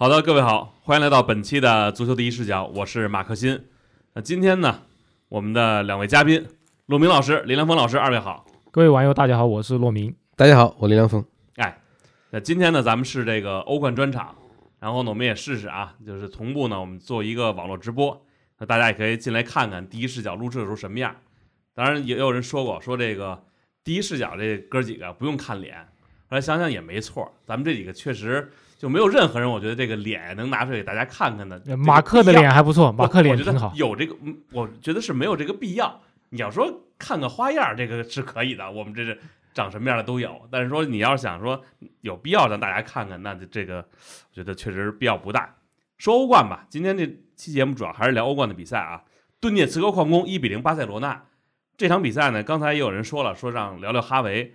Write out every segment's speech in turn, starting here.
好的，各位好，欢迎来到本期的足球第一视角，我是马克新。那今天呢，我们的两位嘉宾骆明老师、林良锋老师，二位好。各位网友，大家好，我是骆明。大家好，我林良锋。哎，那今天呢，咱们是这个欧冠专场，然后呢，我们也试试啊，就是同步呢，我们做一个网络直播，那大家也可以进来看看第一视角录制的时候什么样。当然，也有人说过，说这个第一视角这哥几个不用看脸，后来想想也没错，咱们这几个确实。就没有任何人，我觉得这个脸能拿出来给大家看看的。马克的脸还不错，马克脸挺好。有这个，我觉得是没有这个必要。你要说看个花样，这个是可以的。我们这是长什么样的都有。但是说你要是想说有必要让大家看看，那就这个我觉得确实必要不大。说欧冠吧，今天这期节目主要还是聊欧冠的比赛啊。顿涅茨克矿工一比零巴塞罗那这场比赛呢，刚才也有人说了，说让聊聊哈维。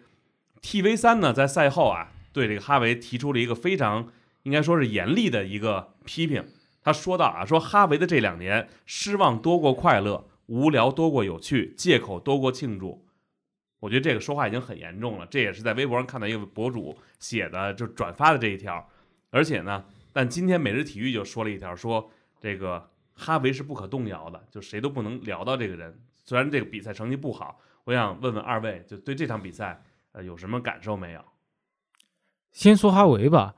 TV 三呢在赛后啊。对这个哈维提出了一个非常应该说是严厉的一个批评。他说到啊，说哈维的这两年失望多过快乐，无聊多过有趣，借口多过庆祝。我觉得这个说话已经很严重了。这也是在微博上看到一个博主写的，就转发的这一条。而且呢，但今天每日体育就说了一条，说这个哈维是不可动摇的，就谁都不能聊到这个人。虽然这个比赛成绩不好，我想问问二位，就对这场比赛呃有什么感受没有？先说哈维吧，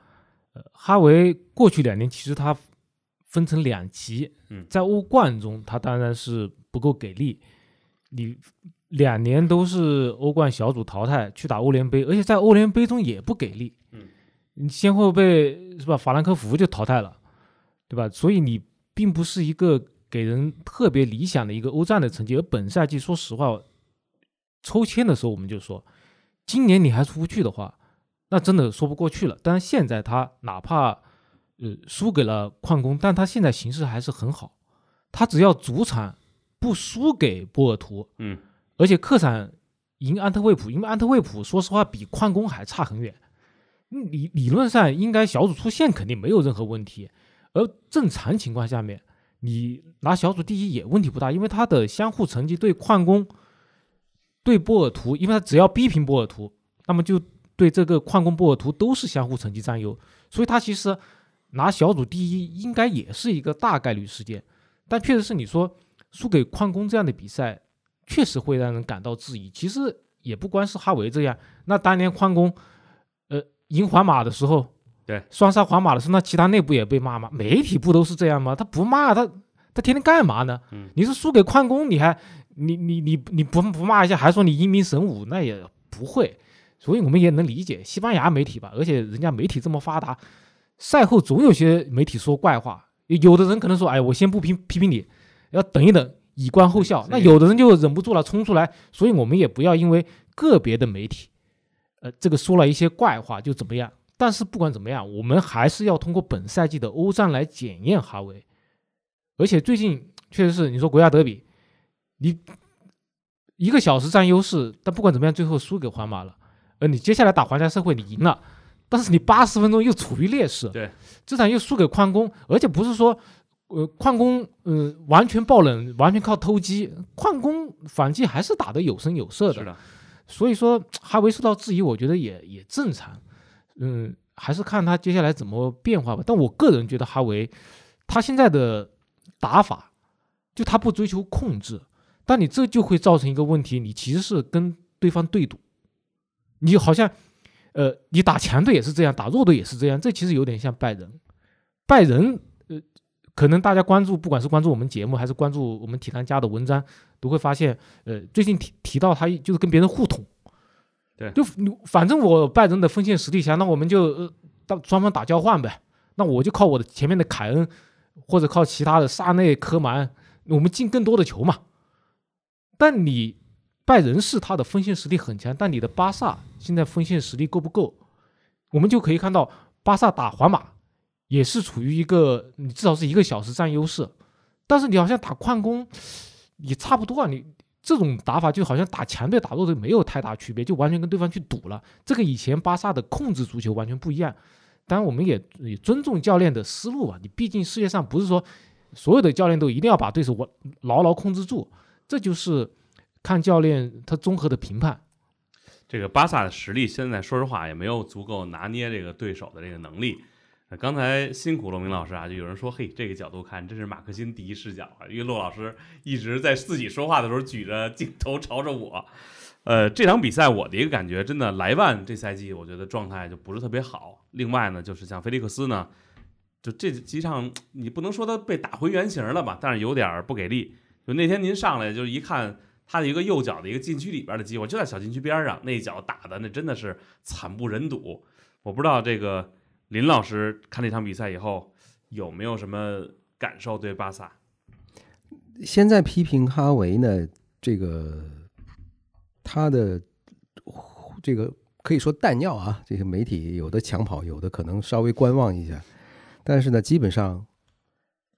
呃，哈维过去两年其实他分成两级，嗯，在欧冠中他当然是不够给力，你两年都是欧冠小组淘汰去打欧联杯，而且在欧联杯中也不给力，嗯，你先后被是吧法兰克福就淘汰了，对吧？所以你并不是一个给人特别理想的一个欧战的成绩。而本赛季说实话，抽签的时候我们就说，今年你还出不去的话。那真的说不过去了。但是现在他哪怕呃输给了矿工，但他现在形势还是很好。他只要主场不输给波尔图，嗯，而且客场赢安特卫普，因为安特卫普说实话比矿工还差很远。理理论上应该小组出线肯定没有任何问题。而正常情况下面，你拿小组第一也问题不大，因为他的相互成绩对矿工、对波尔图，因为他只要逼平波尔图，那么就。对这个矿工波尔图都是相互成绩占优，所以他其实拿小组第一应该也是一个大概率事件。但确实是你说输给矿工这样的比赛，确实会让人感到质疑。其实也不光是哈维这样，那当年矿工呃赢皇马的时候，对双杀皇马的时候，那其他内部也被骂吗？媒体不都是这样吗？他不骂他，他天天干嘛呢？你是输给矿工，你还你你你你不不骂一下，还说你英明神武，那也不会。所以我们也能理解西班牙媒体吧，而且人家媒体这么发达，赛后总有些媒体说怪话，有的人可能说：“哎，我先不批批评你，要等一等，以观后效。”那有的人就忍不住了，冲出来。所以我们也不要因为个别的媒体，呃，这个说了一些怪话就怎么样。但是不管怎么样，我们还是要通过本赛季的欧战来检验哈维。而且最近确实是你说国家德比，你一个小时占优势，但不管怎么样，最后输给皇马了。呃，你接下来打皇家社会，你赢了，但是你八十分钟又处于劣势，对，这场又输给矿工，而且不是说，呃，矿工，呃，完全爆冷，完全靠偷鸡，矿工反击还是打得有声有色的，是的，所以说哈维受到质疑，我觉得也也正常，嗯，还是看他接下来怎么变化吧。但我个人觉得哈维，他现在的打法，就他不追求控制，但你这就会造成一个问题，你其实是跟对方对赌。你好像，呃，你打强队也是这样，打弱队也是这样，这其实有点像拜仁。拜仁，呃，可能大家关注，不管是关注我们节目，还是关注我们体坛家的文章，都会发现，呃，最近提提到他就是跟别人互捅。对，就反正我拜仁的锋线实力强，那我们就呃，到双方打交换呗。那我就靠我的前面的凯恩，或者靠其他的萨内、科曼，我们进更多的球嘛。但你。拜仁是他的锋线实力很强，但你的巴萨现在锋线实力够不够？我们就可以看到，巴萨打皇马也是处于一个你至少是一个小时占优势，但是你好像打矿工，也差不多啊，你这种打法就好像打强队打弱队没有太大区别，就完全跟对方去赌了。这个以前巴萨的控制足球完全不一样。当然，我们也也尊重教练的思路啊，你毕竟世界上不是说所有的教练都一定要把对手我牢牢控制住，这就是。看教练他综合的评判，这个巴萨的实力现在说实话也没有足够拿捏这个对手的这个能力。刚才辛苦骆明老师啊，就有人说，嘿，这个角度看，这是马克辛第一视角啊，因为骆老师一直在自己说话的时候举着镜头朝着我。呃，这场比赛我的一个感觉，真的莱万这赛季我觉得状态就不是特别好。另外呢，就是像菲利克斯呢，就这几场你不能说他被打回原形了吧，但是有点不给力。就那天您上来就一看他的一个右脚的一个禁区里边的机会，就在小禁区边上，那一脚打的那真的是惨不忍睹。我不知道这个林老师看这场比赛以后有没有什么感受对巴萨？现在批评哈维呢，这个他的这个可以说弹药啊，这些媒体有的抢跑，有的可能稍微观望一下，但是呢，基本上，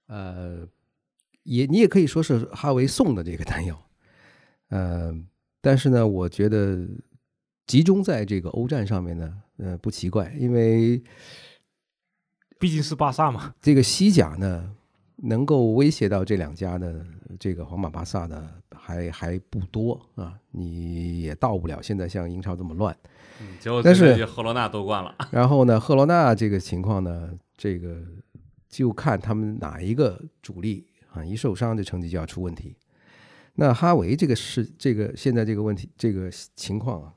呃，也你也可以说是哈维送的这个弹药，呃，但是呢，我觉得集中在这个欧战上面呢，呃，不奇怪，因为毕竟是巴萨嘛。这个西甲呢，能够威胁到这两家的这个皇马、巴萨的还还不多啊，你也到不了现在像英超这么乱。嗯，结果但是赫罗纳夺冠了，然后呢，赫罗纳这个情况呢，这个就看他们哪一个主力啊一受伤，这成绩就要出问题。那哈维这个是这个现在这个问题这个情况啊，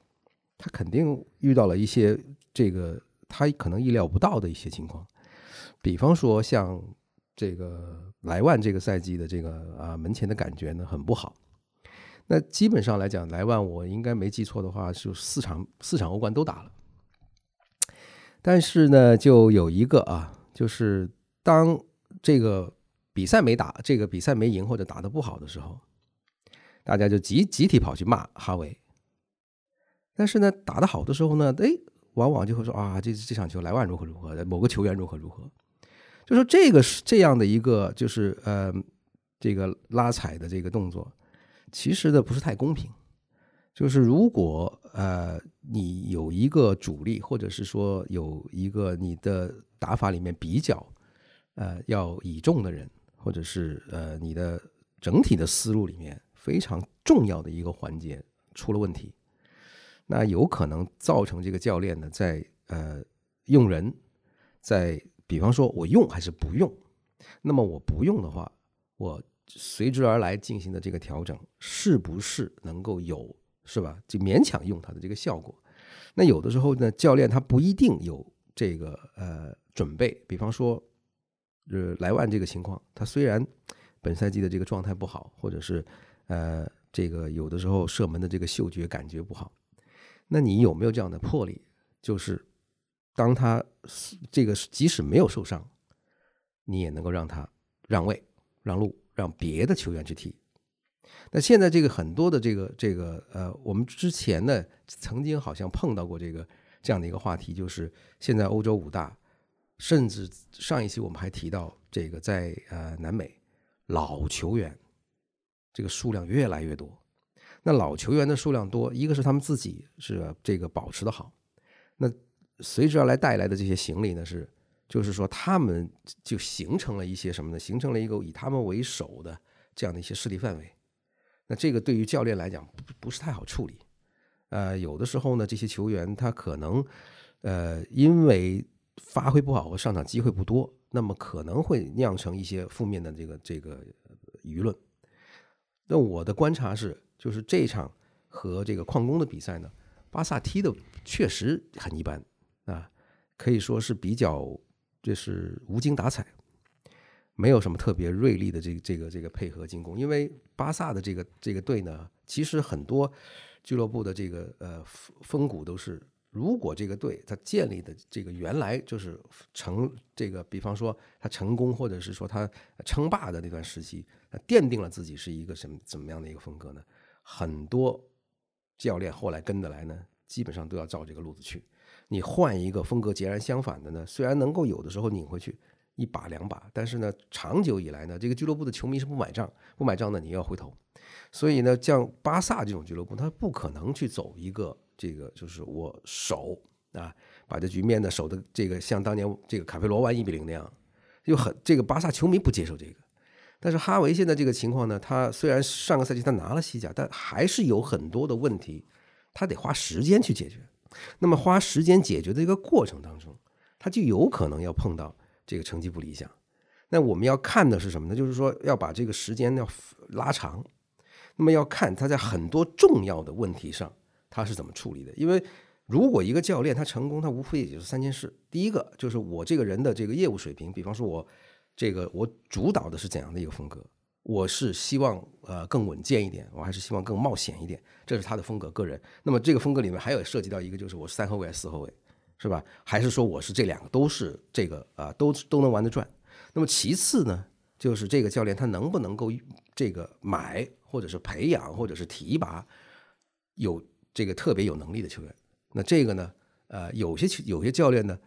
他肯定遇到了一些这个他可能意料不到的一些情况，比方说像这个莱万这个赛季的这个啊门前的感觉呢很不好。那基本上来讲，莱万我应该没记错的话，是四场四场欧冠都打了。但是呢，就有一个啊，就是当这个比赛没打，这个比赛没赢或者打得不好的时候，大家就集集体跑去骂哈维。但是呢，打得好的时候呢，哎，往往就会说啊，这这场球莱万如何如何的，某个球员如何如何，就说这个是这样的一个，就是呃，这个拉踩的这个动作，其实呢不是太公平。就是如果呃你有一个主力，或者是说有一个你的打法里面比较呃要倚重的人，或者是呃你的整体的思路里面非常重要的一个环节出了问题，那有可能造成这个教练呢在呃用人，在比方说我用还是不用，那么我不用的话，我随之而来进行的这个调整，是不是能够有是吧？就勉强用它的这个效果。那有的时候呢，教练他不一定有这个呃准备。比方说，呃，莱万这个情况，他虽然本赛季的这个状态不好，或者是呃这个有的时候射门的这个嗅觉感觉不好，那你有没有这样的魄力？就是当他这个即使没有受伤，你也能够让他让位、让路，让别的球员去踢。那现在这个很多的这个这个呃，我们之前呢曾经好像碰到过这个这样的一个话题，就是现在欧洲五大，甚至上一期我们还提到这个在呃南美老球员这个数量越来越多。那老球员的数量多，一个是他们自己是这个保持的好，那随之而来带来的这些行李呢是，就是说他们就形成了一些什么呢？形成了一个以他们为首的这样的一些势力范围。那这个对于教练来讲不不是太好处理，呃，有的时候呢，这些球员他可能，呃，因为发挥不好和上场机会不多，那么可能会酿成一些负面的这个这个舆论。那我的观察是，就是这场和这个矿工的比赛呢，巴萨踢的确实很一般啊，可以说是比较就是无精打采。没有什么特别锐利的这个这个这个配合进攻，因为巴萨的这个这个队呢，其实很多俱乐部的这个呃风骨都是，如果这个队它建立的这个原来就是成这个，比方说他成功或者是说他称霸的那段时期，奠定了自己是一个什么怎么样的一个风格呢？很多教练后来跟得来呢，基本上都要照这个路子去。你换一个风格截然相反的呢，虽然能够有的时候拧回去。一把两把，但是呢，长久以来呢，这个俱乐部的球迷是不买账，不买账呢，你要回头。所以呢，像巴萨这种俱乐部，他不可能去走一个这个，就是我守啊，把这局面呢守的这个像当年这个卡佩罗玩一比零那样，就很这个巴萨球迷不接受这个。但是哈维现在这个情况呢，他虽然上个赛季他拿了西甲，但还是有很多的问题，他得花时间去解决。那么花时间解决的一个过程当中。他就有可能要碰到这个成绩不理想。那我们要看的是什么呢？就是说要把这个时间要拉长，那么要看他在很多重要的问题上他是怎么处理的。因为如果一个教练他成功，他无非也就是三件事：第一个就是我这个人的这个业务水平，比方说我这个我主导的是怎样的一个风格，我是希望呃更稳健一点，我还是希望更冒险一点，这是他的风格个人。那么这个风格里面还有涉及到一个，就是我是三后卫还是四后卫，是吧？还是说我是这两个都是这个啊都都能玩得转？那么其次呢，就是这个教练他能不能够这个买或者是培养或者是提拔有这个特别有能力的球员。那这个呢，呃，有些有些教练呢，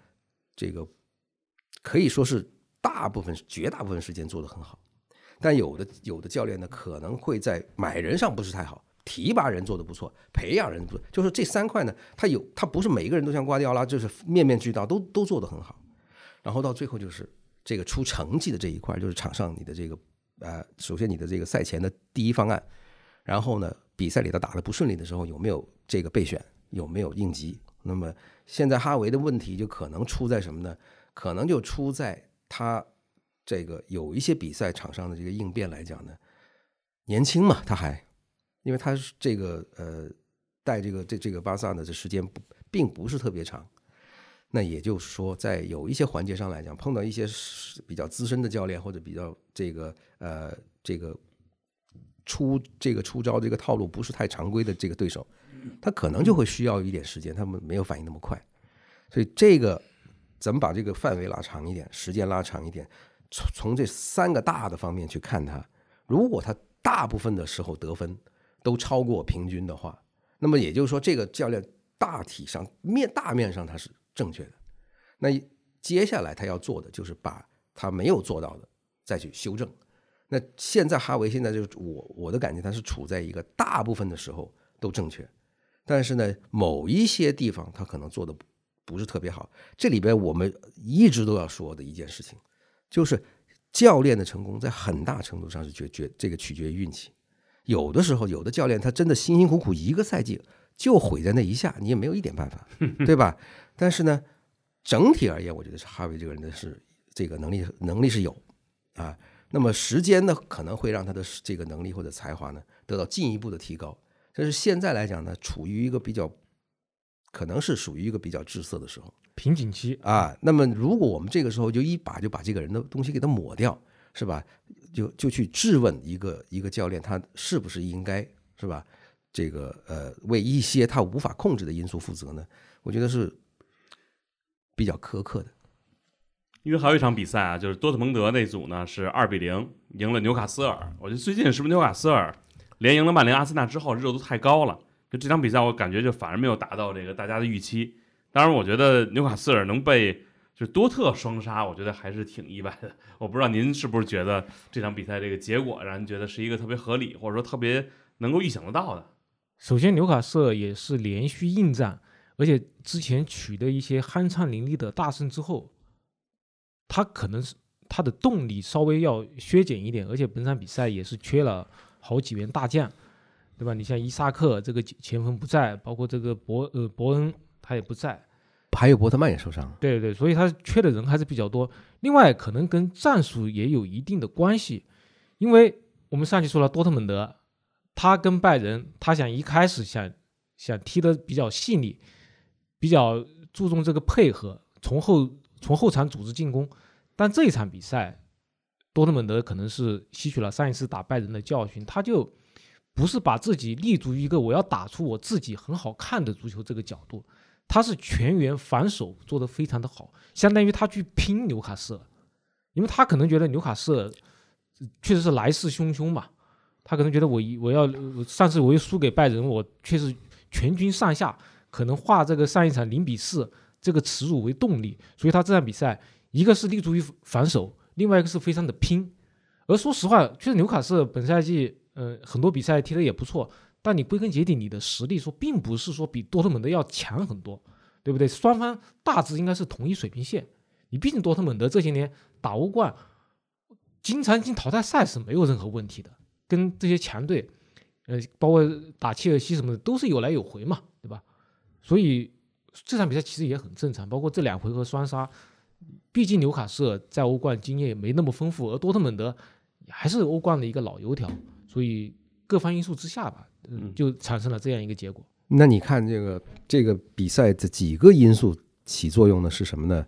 这个可以说是大部分绝大部分时间做得很好，但有的有的教练呢，可能会在买人上不是太好，提拔人做得不错，培养人不错就是这三块呢，他有他不是每一个人都像瓜迪奥拉，就是面面俱到，都都做得很好，然后到最后就是。这个出成绩的这一块，就是场上你的这个，呃，首先你的这个赛前的第一方案，然后呢，比赛里头打的不顺利的时候，有没有这个备选，有没有应急？那么现在哈维的问题就可能出在什么呢？可能就出在他这个有一些比赛场上的这个应变来讲呢，年轻嘛，他还，因为他是这个呃带这个这这个巴萨的这时间不并不是特别长。那也就是说，在有一些环节上来讲，碰到一些比较资深的教练或者比较这个呃这个出这个出招这个套路不是太常规的这个对手，他可能就会需要一点时间，他们没有反应那么快。所以这个怎么把这个范围拉长一点，时间拉长一点，从从这三个大的方面去看他，如果他大部分的时候得分都超过平均的话，那么也就是说，这个教练大体上面大面上他是。正确的，那接下来他要做的就是把他没有做到的再去修正。那现在哈维现在就是我我的感觉他是处在一个大部分的时候都正确，但是呢某一些地方他可能做的不是特别好。这里边我们一直都要说的一件事情，就是教练的成功在很大程度上是决决这个取决于运气。有的时候有的教练他真的辛辛苦苦一个赛季就毁在那一下，你也没有一点办法，对吧？但是呢，整体而言，我觉得是哈维这个人的是这个能力能力是有啊。那么时间呢，可能会让他的这个能力或者才华呢得到进一步的提高。但是现在来讲呢，处于一个比较可能是属于一个比较滞涩的时候，瓶颈期啊。那么如果我们这个时候就一把就把这个人的东西给他抹掉，是吧？就就去质问一个一个教练，他是不是应该是吧？这个呃，为一些他无法控制的因素负责呢？我觉得是。比较苛刻的，因为还有一场比赛啊，就是多特蒙德那组呢是二比零赢了纽卡斯尔。我觉得最近是不是纽卡斯尔连赢了曼联、阿森纳之后热度太高了？就这场比赛，我感觉就反而没有达到这个大家的预期。当然，我觉得纽卡斯尔能被就多特双杀，我觉得还是挺意外的。我不知道您是不是觉得这场比赛这个结果让人觉得是一个特别合理，或者说特别能够预想得到的？首先，纽卡斯尔也是连续应战。而且之前取得一些酣畅淋漓的大胜之后，他可能是他的动力稍微要削减一点，而且本场比赛也是缺了好几员大将，对吧？你像伊萨克这个前锋不在，包括这个伯呃伯恩他也不在，还有伯特曼也受伤。对对，所以他缺的人还是比较多。另外，可能跟战术也有一定的关系，因为我们上期说了多特蒙德，他跟拜仁，他想一开始想想踢的比较细腻。比较注重这个配合，从后从后场组织进攻，但这一场比赛，多特蒙德可能是吸取了上一次打拜仁的教训，他就不是把自己立足于一个我要打出我自己很好看的足球这个角度，他是全员防守做得非常的好，相当于他去拼纽卡斯尔，因为他可能觉得纽卡斯尔确实是来势汹汹嘛，他可能觉得我一我要上次我又输给拜仁，我确实全军上下。可能化这个上一场零比四这个耻辱为动力，所以他这场比赛一个是立足于防守，另外一个是非常的拼。而说实话，确实纽卡斯尔本赛季，呃，很多比赛踢得也不错，但你归根结底，你的实力说并不是说比多特蒙德要强很多，对不对？双方大致应该是同一水平线。你毕竟多特蒙德这些年打欧冠，经常进淘汰赛是没有任何问题的，跟这些强队，呃，包括打切尔西什么的都是有来有回嘛，对吧？所以这场比赛其实也很正常，包括这两回合双杀，毕竟纽卡斯尔在欧冠经验也没那么丰富，而多特蒙德还是欧冠的一个老油条，所以各方因素之下吧，嗯就产生了这样一个结果。那你看这个这个比赛的几个因素起作用的是什么呢？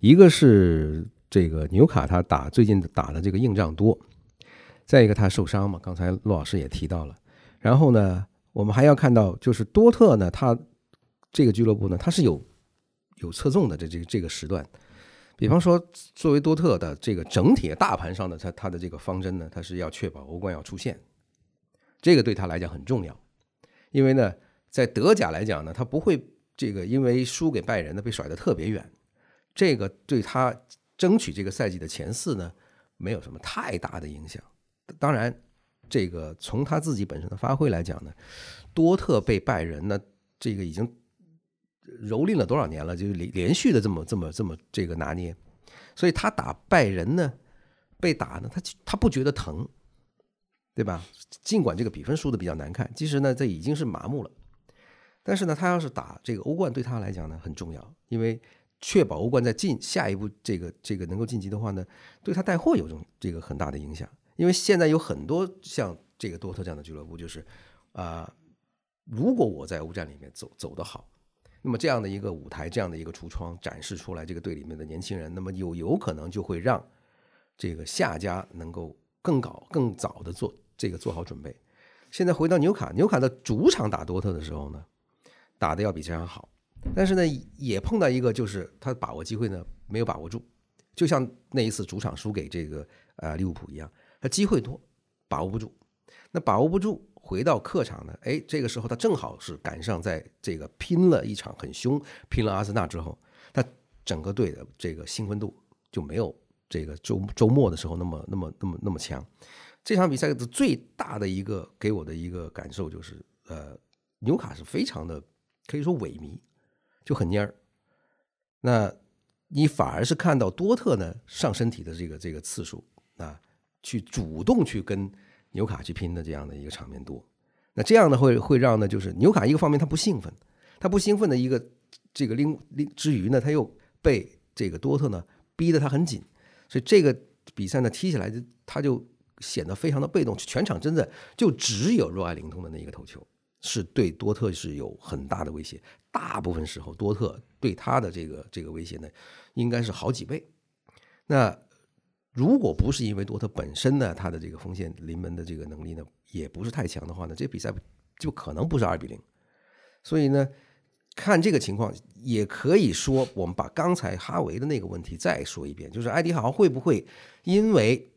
一个是这个纽卡他打最近打的这个硬仗多，再一个他受伤嘛，刚才陆老师也提到了。然后呢，我们还要看到就是多特呢，他这个俱乐部呢，它是有有侧重的这这个这个时段。比方说，作为多特的这个整体大盘上的它它的这个方针呢，它是要确保欧冠要出线，这个对他来讲很重要，因为呢。在德甲来讲呢，他不会这个因为输给拜仁呢被甩得特别远，这个对他争取这个赛季的前四呢没有什么太大的影响。当然，这个从他自己本身的发挥来讲呢，多特被拜仁呢这个已经蹂躏了多少年了，就是连连续的这么这么这么这个拿捏，所以他打拜仁呢被打呢，他他不觉得疼，对吧？尽管这个比分输的比较难看，其实呢这已经是麻木了。但是呢，他要是打这个欧冠，对他来讲呢很重要，因为确保欧冠在进下一步这个这个能够晋级的话呢，对他带货有种这个很大的影响。因为现在有很多像这个多特这样的俱乐部，就是啊，如果我在欧战里面走走得好，那么这样的一个舞台，这样的一个橱窗展示出来，这个队里面的年轻人，那么有有可能就会让这个下家能够更搞更早的做这个做好准备。现在回到纽卡，纽卡的主场打多特的时候呢？打的要比这样好，但是呢，也碰到一个就是他把握机会呢没有把握住，就像那一次主场输给这个呃利物浦一样，他机会多，把握不住。那把握不住，回到客场呢，哎，这个时候他正好是赶上在这个拼了一场很凶，拼了阿森纳之后，他整个队的这个兴奋度就没有这个周周末的时候那么那么那么那么强。这场比赛的最大的一个给我的一个感受就是，呃，纽卡是非常的。可以说萎靡，就很蔫儿。那你反而是看到多特呢上身体的这个这个次数啊，去主动去跟纽卡去拼的这样的一个场面多。那这样呢会会让呢就是纽卡一个方面他不兴奋，他不兴奋的一个这个另另之余呢，他又被这个多特呢逼得他很紧，所以这个比赛呢踢起来就他就显得非常的被动，全场真的就只有若爱灵通的那一个头球。是对多特是有很大的威胁，大部分时候多特对他的这个这个威胁呢，应该是好几倍。那如果不是因为多特本身呢，他的这个锋线临门的这个能力呢，也不是太强的话呢，这比赛就可能不是二比零。所以呢，看这个情况，也可以说，我们把刚才哈维的那个问题再说一遍，就是埃迪豪会不会因为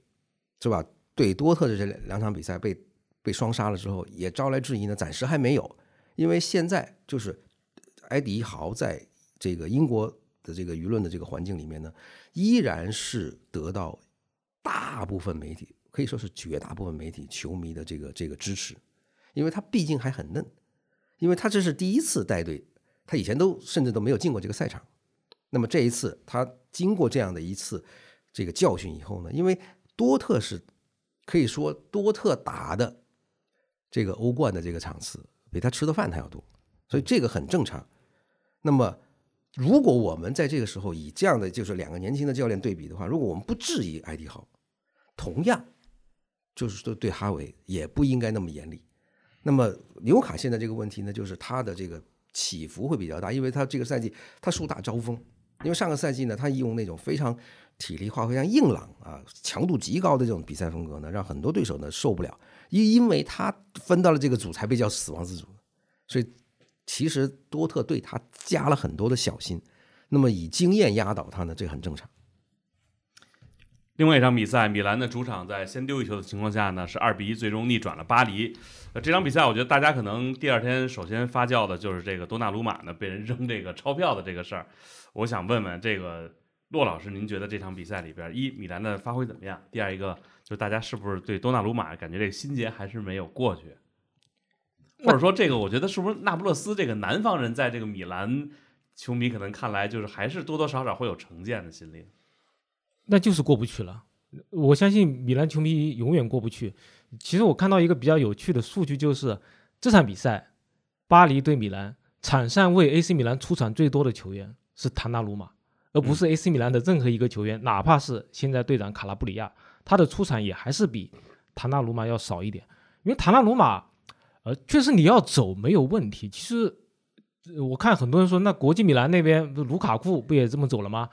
是吧，对多特的这两场比赛被。被双杀了之后，也招来质疑呢。暂时还没有，因为现在就是埃迪豪在这个英国的这个舆论的这个环境里面呢，依然是得到大部分媒体，可以说是绝大部分媒体球迷的这个这个支持，因为他毕竟还很嫩，因为他这是第一次带队，他以前都甚至都没有进过这个赛场。那么这一次，他经过这样的一次这个教训以后呢，因为多特是可以说多特打的。这个欧冠的这个场次比他吃的饭还要多，所以这个很正常。那么，如果我们在这个时候以这样的就是两个年轻的教练对比的话，如果我们不质疑埃迪豪，同样就是说对哈维也不应该那么严厉。那么纽卡现在这个问题呢，就是他的这个起伏会比较大，因为他这个赛季他树大招风，因为上个赛季呢，他用那种非常体力化、非常硬朗啊、强度极高的这种比赛风格呢，让很多对手呢受不了。因因为他分到了这个组，才被叫死亡之组，所以其实多特对他加了很多的小心。那么以经验压倒他呢，这很正常。另外一场比赛，米兰的主场在先丢一球的情况下呢，是二比一最终逆转了巴黎。呃，这场比赛我觉得大家可能第二天首先发酵的就是这个多纳鲁马呢被人扔这个钞票的这个事儿。我想问问这个骆老师，您觉得这场比赛里边，一米兰的发挥怎么样？第二一个。就大家是不是对多纳鲁马感觉这个心结还是没有过去，或者说这个我觉得是不是那不勒斯这个南方人在这个米兰球迷可能看来就是还是多多少少会有成见的心理，那就是过不去了。我相信米兰球迷永远过不去。其实我看到一个比较有趣的数据，就是这场比赛巴黎对米兰场上为 AC 米兰出场最多的球员是唐纳鲁马，而不是 AC 米兰的任何一个球员，哪怕是现在队长卡拉布里亚，他的出场也还是比唐纳鲁马要少一点。因为唐纳鲁马，呃，确实你要走没有问题。其实呃我看很多人说，那国际米兰那边卢卡库不也这么走了吗？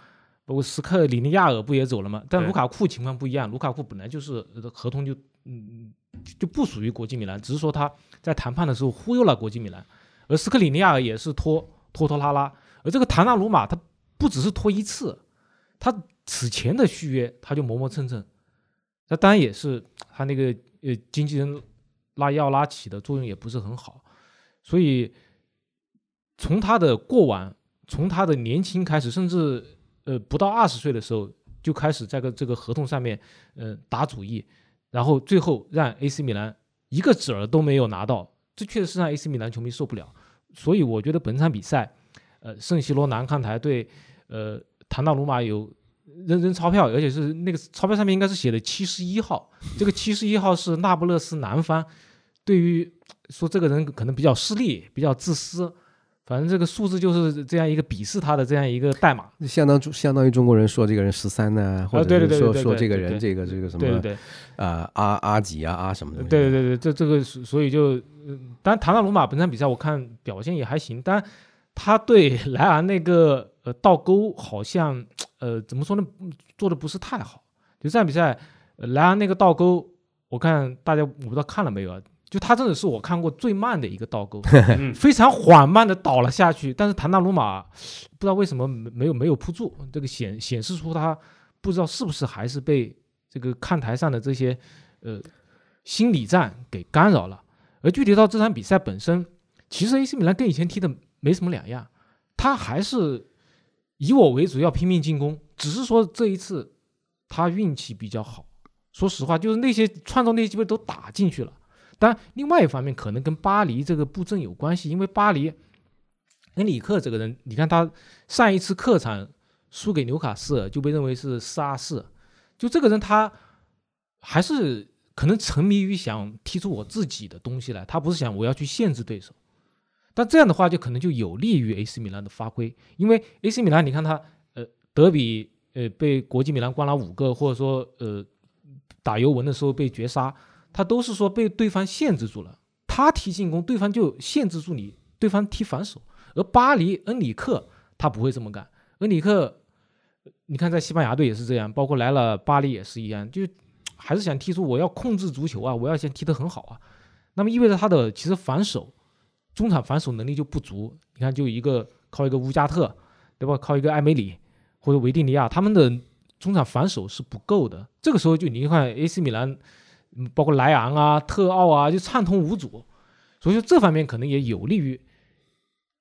包括斯克里尼亚尔不也走了吗？但卢卡库情况不一样，卢卡库本来就是呃合同就嗯就不属于国际米兰，只是说他在谈判的时候忽悠了国际米兰，而斯克里尼亚尔也是拖拖拖拉拉，而这个唐纳鲁马他不只是拖一次，他此前的续约他就磨磨蹭蹭，那当然也是他那个呃经纪人拉要拉起的作用也不是很好，所以从他的过往，从他的年轻开始，甚至呃不到二十岁的时候就开始在个这个合同上面呃打主意，然后最后让 AC 米兰一个子儿都没有拿到，这确实是让 AC 米兰球迷受不了。所以我觉得本场比赛，呃，圣西罗南看台对呃唐纳鲁马有扔扔钞票，而且是那个钞票上面应该是写的七十一号，这个七十一号是那不勒斯南方对于说这个人可能比较势利、比较自私，反正这个数字就是这样一个鄙视他的这样一个代码。相当相当于中国人说这个人十三呢，或者说说这个人这个这个什么对对对。啊阿阿几啊阿什么的。对对对对，这这个所所以就，嗯，当然唐纳鲁马本场比赛我看表现也还行，但他对 莱昂那个呃倒钩好像呃怎么说呢，嗯做的不是太好。就这场比赛，呃莱昂那个倒钩，我看大家我不知道看了没有啊？就他真的是我看过最慢的一个倒钩，嗯非常缓慢的倒了下去。但是唐纳鲁马不知道为什么没没有没有扑住，这个显显示出他不知道是不是还是被这个看台上的这些呃心理战给干扰了。而具体到这场比赛本身，其实 AC 米兰跟以前踢的没什么两样，他还是以我为主要拼命进攻，只是说这一次他运气比较好。说实话，就是那些创造那些机会都打进去了。但，另外一方面可能跟巴黎这个布阵有关系，因为巴黎恩里克这个人，你看他上一次客场输给纽卡斯尔就被认为是四二四，就这个人他还是可能沉迷于想踢出我自己的东西来，他不是想我要去限制对手。但这样的话，就可能就有利于 AC 米兰的发挥，因为 AC 米兰，你看他呃德比呃被国际米兰关了五个，或者说呃打尤文的时候被绝杀，他都是说被对方限制住了，他踢进攻，对方就限制住你，对方踢反手。而巴黎恩里克他不会这么干，恩里克你看在西班牙队也是这样，包括来了巴黎也是一样，就还是想踢出我要控制足球啊，我要先踢得很好啊。那么意味着他的其实防守中场防守能力就不足。你看，就一个靠一个乌加特，对吧？靠一个埃梅里或者维蒂尼亚，他们的中场防守是不够的。这个时候就你看 AC 米兰，嗯包括莱昂啊、特奥啊，就畅通无阻。所以说这方面可能也有利于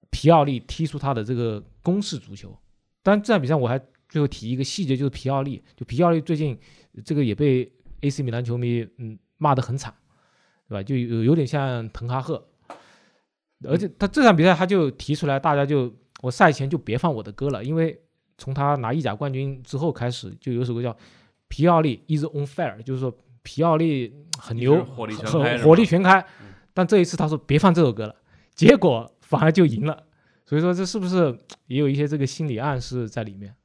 皮奥利踢出他的这个攻势足球。当然这场比赛我还最后提一个细节，就是皮奥利，就皮奥利最近这个也被 AC 米兰球迷嗯骂得很惨，对吧？就有有点像滕哈赫，而且他这场比赛他就提出来，大家就我赛前就别放我的歌了，因为从他拿意甲冠军之后开始，就有首歌叫《皮奥利 is on fire》，就是说皮奥利很牛，火力全很开火力全开嗯。但这一次他说别放这首歌了，结果反而就赢了。所以说这是不是也有一些这个心理暗示在里面？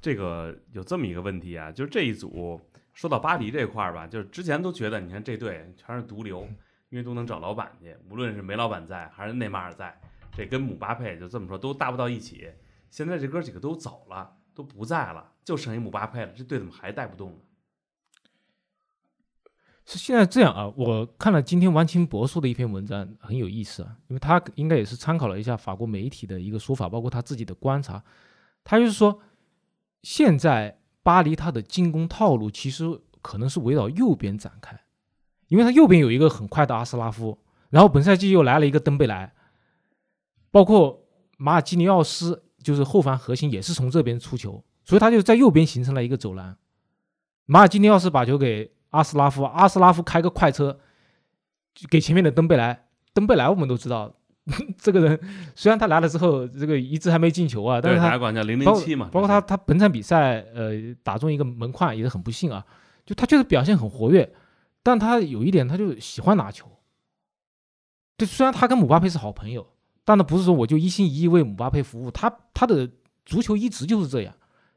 这个有这么一个问题啊，就是这一组说到巴黎这块儿吧，就是之前都觉得你看这队全是毒瘤，因为都能找老板去，无论是梅老板在还是内马尔在，这跟姆巴佩就这么说都搭不到一起。现在这哥几个都走了，都不在了，就剩一姆巴佩了，这队怎么还带不动呢？是现在这样啊，我看了今天王清博说的一篇文章，很有意思啊，因为他应该也是参考了一下法国媒体的一个说法，包括他自己的观察。他就是说，现在巴黎他的进攻套路其实可能是围绕右边展开，因为他右边有一个很快的阿斯拉夫，然后本赛季又来了一个登贝莱，包括马尔基尼奥斯，就是后防核心也是从这边出球，所以他就在右边形成了一个走廊。马尔基尼奥斯把球给阿斯拉夫，阿斯拉夫开个快车给前面的登贝莱，登贝莱我们都知道，这个人虽然他来了之后，这个一直还没进球啊，但对，是他管叫零包括零七嘛，包括他他本场比赛呃打中一个门框也是很不幸啊，就他确实表现很活跃，但他有一点他就喜欢拿球。对，虽然他跟姆巴佩是好朋友，但那不是说我就一心一意为姆巴佩服务，他他的足球一直就是这样，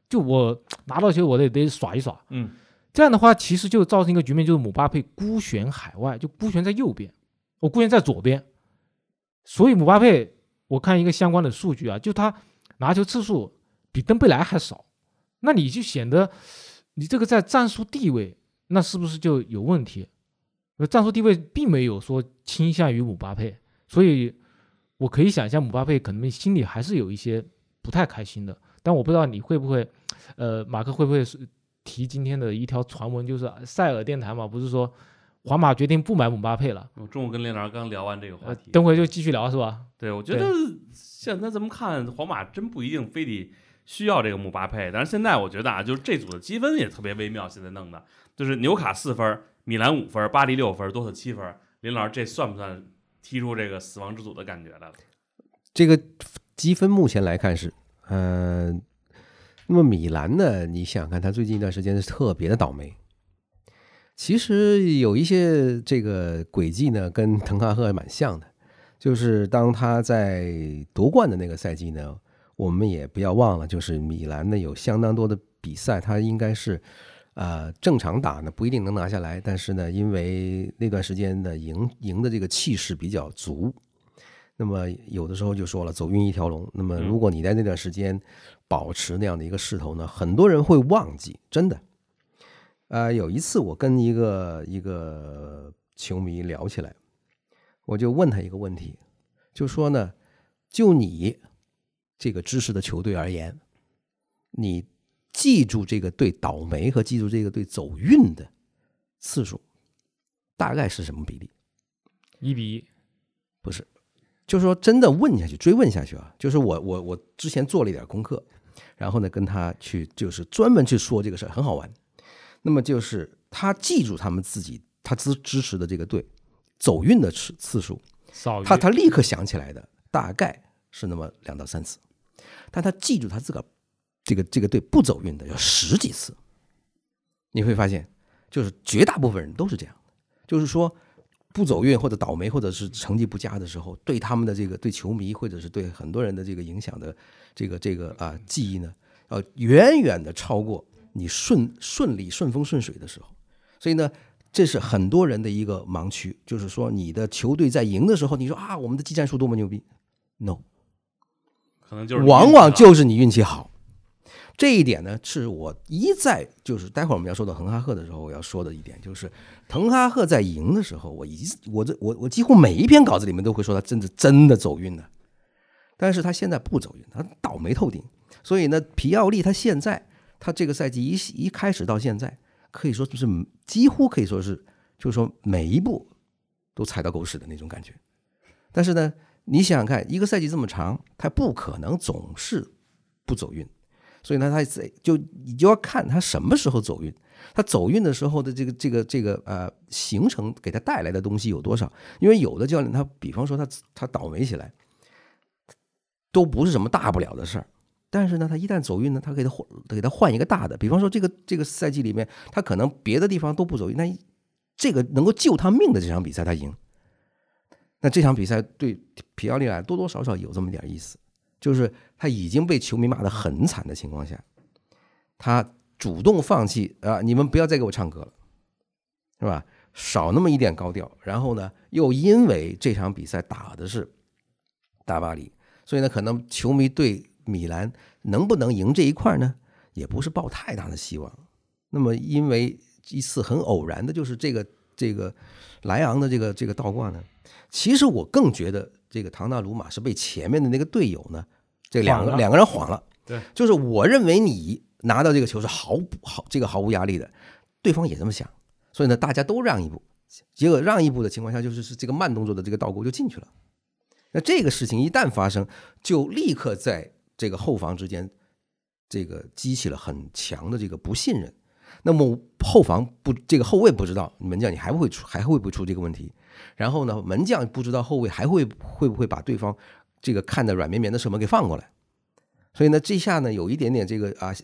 就我拿到球我得得耍一耍，嗯，这样的话其实就造成一个局面，就是姆巴佩孤悬海外，就孤悬在右边，我孤悬在左边，所以姆巴佩我看一个相关的数据啊，就他拿球次数比登贝莱还少，那你就显得你这个在战术地位那是不是就有问题？战术地位并没有说倾向于姆巴佩，所以我可以想象姆巴佩可能心里还是有一些不太开心的。但我不知道你会不会，呃，马克会不会是提今天的一条传闻，就是塞尔电台嘛，不是说皇马决定不买姆巴佩了？我中午跟林老师刚聊完这个话呃题，，等会就继续聊是吧？对我觉得现在咱们看，皇马真不一定非得需要这个姆巴佩。但是现在我觉得啊，就是这组的积分也特别微妙，现在弄的就是纽卡四分，米兰五分，巴黎六分，多特七分。林老师，这算不算踢出这个死亡之组的感觉来了？这个积分目前来看是，呃，那么米兰呢？你想想看，他最近一段时间是特别的倒霉。其实有一些这个轨迹呢，跟滕哈赫蛮像的，就是当他在夺冠的那个赛季呢，我们也不要忘了，就是米兰呢有相当多的比赛，他应该是呃正常打呢不一定能拿下来，但是呢，因为那段时间的赢赢的这个气势比较足，那么有的时候就说了，走运一条龙。那么如果你在那段时间保持那样的一个势头呢，很多人会忘记，真的。呃，有一次我跟一个一个球迷聊起来，我就问他一个问题，就说呢，就你这个支持的球队而言，你记住这个队倒霉和记住这个队走运的次数，大概是什么比例？一比一，不是，就是说真的问下去，追问下去啊，就是我我我之前做了一点功课，然后呢跟他去就是专门去说这个事儿，很好玩。那么就是他记住他们自己他支支持的这个队走运的次次数，他他立刻想起来的大概是那么两到三次，但他记住他自个儿这个这个队不走运的有十几次。你会发现，就是绝大部分人都是这样的，就是说不走运或者倒霉或者是成绩不佳的时候，对他们的这个对球迷或者是对很多人的这个影响的这个这个啊记忆呢，要远远的超过你顺顺利顺风顺水的时候。所以呢，这是很多人的一个盲区，就是说你的球队在赢的时候，你说啊我们的技战术多么牛逼，no，可能就是往往就是你运气好。这一点呢，是我一再就是待会我们要说到滕哈赫的时候，我要说的一点，就是滕哈赫在赢的时候，我一我这我我几乎每一篇稿子里面都会说他真的真的走运的，但是他现在不走运，他倒霉透顶。所以呢，皮奥利他现在他这个赛季一一开始到现在，可以说就是几乎可以说是就是说每一步都踩到狗屎的那种感觉。但是呢，你想想看，一个赛季这么长，他不可能总是不走运。所以呢，他就你就要看他什么时候走运，他走运的时候的这个这个这个呃行程给他带来的东西有多少？因为有的教练他，比方说他他倒霉起来，都不是什么大不了的事儿，但是呢，他一旦走运呢，他给他换给他换一个大的，比方说这个这个赛季里面，他可能别的地方都不走运，那这个能够救他命的这场比赛他赢，那这场比赛对皮奥利来多多少少有这么点意思。就是他已经被球迷骂得很惨的情况下，他主动放弃啊！你们不要再给我唱歌了，是吧？少那么一点高调。然后呢，又因为这场比赛打的是大巴黎，所以呢，可能球迷对米兰能不能赢这一块呢，也不是抱太大的希望。那么，因为一次很偶然的，就是这个这个莱昂的这个这个倒挂呢，其实我更觉得。这个唐纳鲁马是被前面的那个队友呢，这两个两个人晃了。对，就是我认为你拿到这个球是毫不毫这个毫无压力的，对方也这么想，所以呢，大家都让一步。结果让一步的情况下，就是是这个慢动作的这个倒钩就进去了。那这个事情一旦发生，就立刻在这个后防之间，这个激起了很强的这个不信任。那么后防不，这个后卫不知道门将你还会出，还会不会出这个问题？然后呢，门将不知道后卫还会会不会把对方这个看的软绵绵的射门给放过来？所以呢，这下呢有一点点这个啊，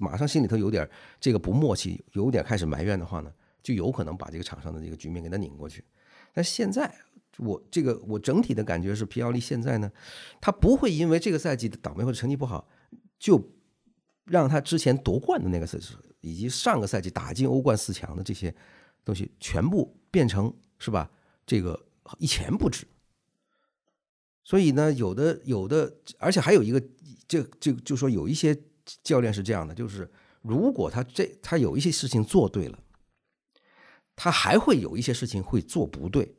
马上心里头有点这个不默契，有点开始埋怨的话呢，就有可能把这个场上的这个局面给他拧过去。但现在我这个我整体的感觉是，皮奥利现在呢，他不会因为这个赛季的倒霉或者成绩不好，就让他之前夺冠的那个赛季以及上个赛季打进欧冠四强的这些东西全部变成是吧？这个一钱不值。所以呢，有的有的，而且还有一个，这这就说有一些教练是这样的，就是如果他这他有一些事情做对了，他还会有一些事情会做不对。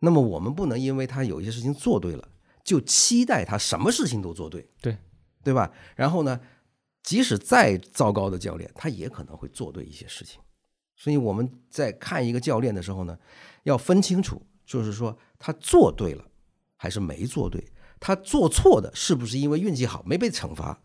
那么我们不能因为他有一些事情做对了，就期待他什么事情都做对，对对吧？然后呢，即使再糟糕的教练，他也可能会做对一些事情。所以我们在看一个教练的时候呢，要分清楚，就是说他做对了。还是没做对，他做错的是不是因为运气好没被惩罚？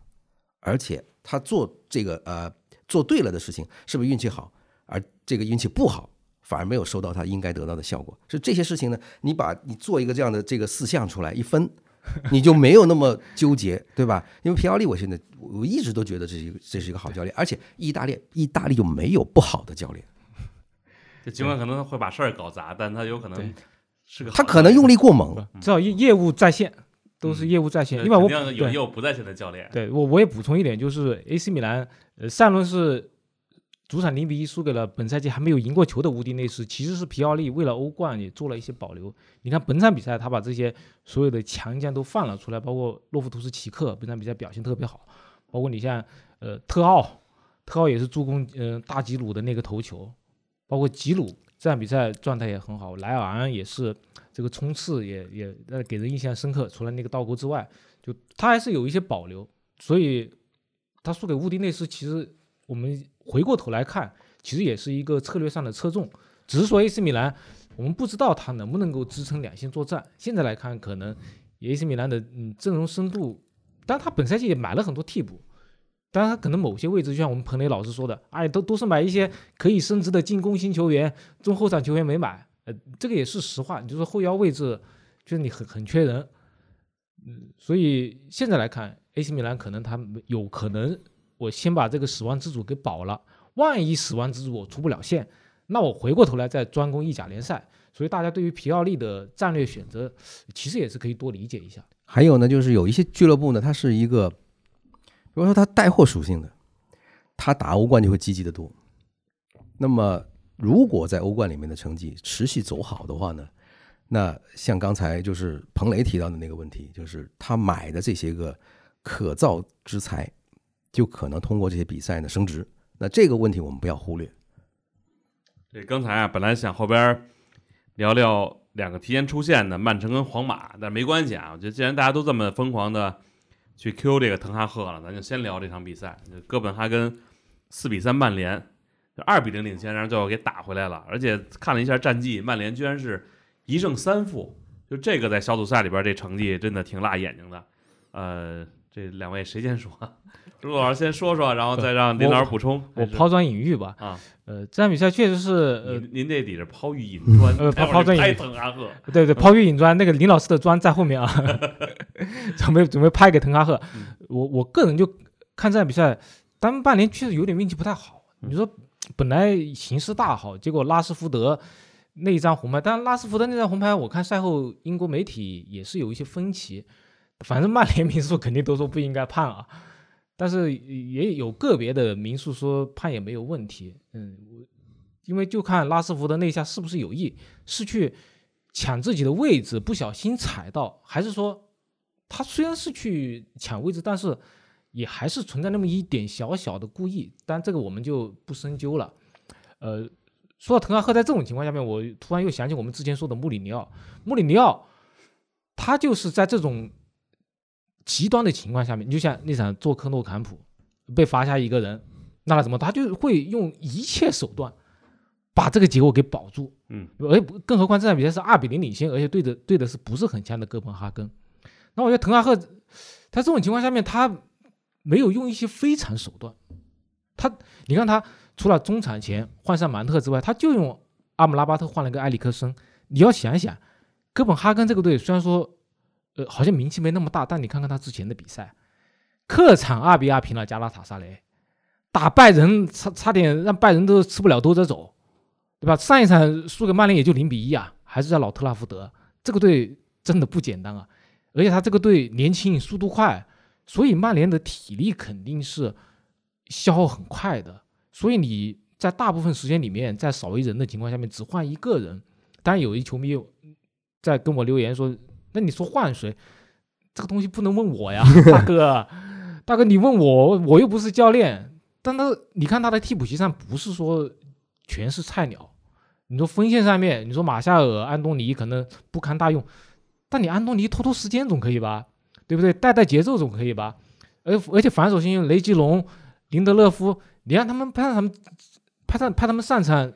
而且他做这个呃做对了的事情，是不是运气好？而这个运气不好，反而没有收到他应该得到的效果。是这些事情呢？你把你做一个这样的这个四项出来一分，你就没有那么纠结，对吧？因为皮奥利，我现在我一直都觉得这是一个这是一个好教练，而且意大利意大利就没有不好的教练。就尽管可能会把事儿搞砸，但他有可能。是个他可能用力过猛，至少业业务在线，都是业务在线。另外，我有业务不在线的教练。对我我也补充一点，就是 AC 米兰，呃，上轮是主场零比一输给了本赛季还没有赢过球的乌迪内斯，其实是皮奥利为了欧冠也做了一些保留。你看本场比赛，他把这些所有的强将都放了出来，包括洛夫图斯奇克，本场比赛表现特别好。包括你像呃特奥，特奥也是助攻嗯大吉鲁的那个头球，包括吉鲁。这场比赛状态也很好，莱尔安也是这个冲刺也也呃给人印象深刻。除了那个倒钩之外，就他还是有一些保留，所以他输给乌迪内斯，其实我们回过头来看，其实也是一个策略上的侧重。只是说 AC 米兰，我们不知道他能不能够支撑两线作战。现在来看，可能 AC 米兰的嗯阵容深度，但他本赛季也买了很多替补。当然他，可能某些位置，就像我们彭雷老师说的，哎，都都是买一些可以升值的进攻型球员，中后场球员没买，呃，这个也是实话。你就说后腰位置，就是你很很缺人，嗯，所以现在来看，AC 米兰可能他有可能，我先把这个死亡之组给保了，万一死亡之组我出不了线，那我回过头来再专攻意甲联赛。所以大家对于皮奥利的战略选择，其实也是可以多理解一下。还有呢，就是有一些俱乐部呢，它是一个。比如说他带货属性的，他打欧冠就会积极的多。那么，如果在欧冠里面的成绩持续走好的话呢，那像刚才就是彭雷提到的那个问题，就是他买的这些个可造之材，就可能通过这些比赛呢升值。那这个问题我们不要忽略。对，刚才啊，本来想后边聊聊两个提前出现的曼城跟皇马，但没关系啊。我觉得既然大家都这么疯狂的。去 Q 这个滕哈赫了，咱就先聊这场比赛。哥本哈根四比三曼联，就二比零领先，然后最后给打回来了。而且看了一下战绩，曼联居然是一胜三负，就这个在小组赛里边这成绩真的挺辣眼睛的。呃，这两位谁先说？朱老师先说说，然后再让林老师补充。我抛砖引玉吧。啊，呃，这场比赛确实是，呃，您这底是抛玉引砖，呃，抛抛砖引滕哈赫。对对，抛玉引砖，那个林老师的砖在后面啊，准备准备拍给滕哈赫。我我个人就看这场比赛，但曼联确实有点运气不太好。你说本来形势大好，结果拉什福德那一张红牌，但拉斯福德那张红牌，我看赛后英国媒体也是有一些分歧。反正曼联民宿肯定都说不应该判啊。但是也有个别的民宿说判也没有问题，嗯，因为就看拉斯福德那一下是不是有意，是去抢自己的位置，不小心踩到，还是说他虽然是去抢位置，但是也还是存在那么一点小小的故意，但这个我们就不深究了。呃，说到滕哈赫在这种情况下面，我突然又想起我们之前说的穆里尼奥，穆里尼奥他就是在这种。极端的情况下面，你就像那场做克诺坎普，被罚下一个人，那他怎么？他就会用一切手段把这个结果给保住。嗯，而更何况这场比赛是二比零领先，而且对的对的是不是很强的哥本哈根？那我觉得滕哈赫他这种情况下面，他没有用一些非常手段。他你看他除了中场前换上芒特之外，他就用阿姆拉巴特换了个埃里克森。你要想想，哥本哈根这个队虽然说。呃，好像名气没那么大，但你看看他之前的比赛，客场二比二平了加拉塔萨雷，打拜仁差差点让拜仁都吃不了兜着走，对吧？上一场输给曼联也就零比一啊，还是在老特拉福德，这个队真的不简单啊，而且他这个队年轻，速度快，所以曼联的体力肯定是消耗很快的。所以你在大部分时间里面，在少一人的情况下面，只换一个人。当然，有一球迷在跟我留言说：“那你说换谁？这个东西不能问我呀，大哥，大哥，你问我，我又不是教练。但他，你看他的替补席上不是说全是菜鸟。你说锋线上面，你说马夏尔、安东尼可能不堪大用，但你安东尼拖拖时间总可以吧？对不对？带带节奏总可以吧？而而且反手型雷吉隆、林德勒夫，你让他们派上他们派上派他们上场，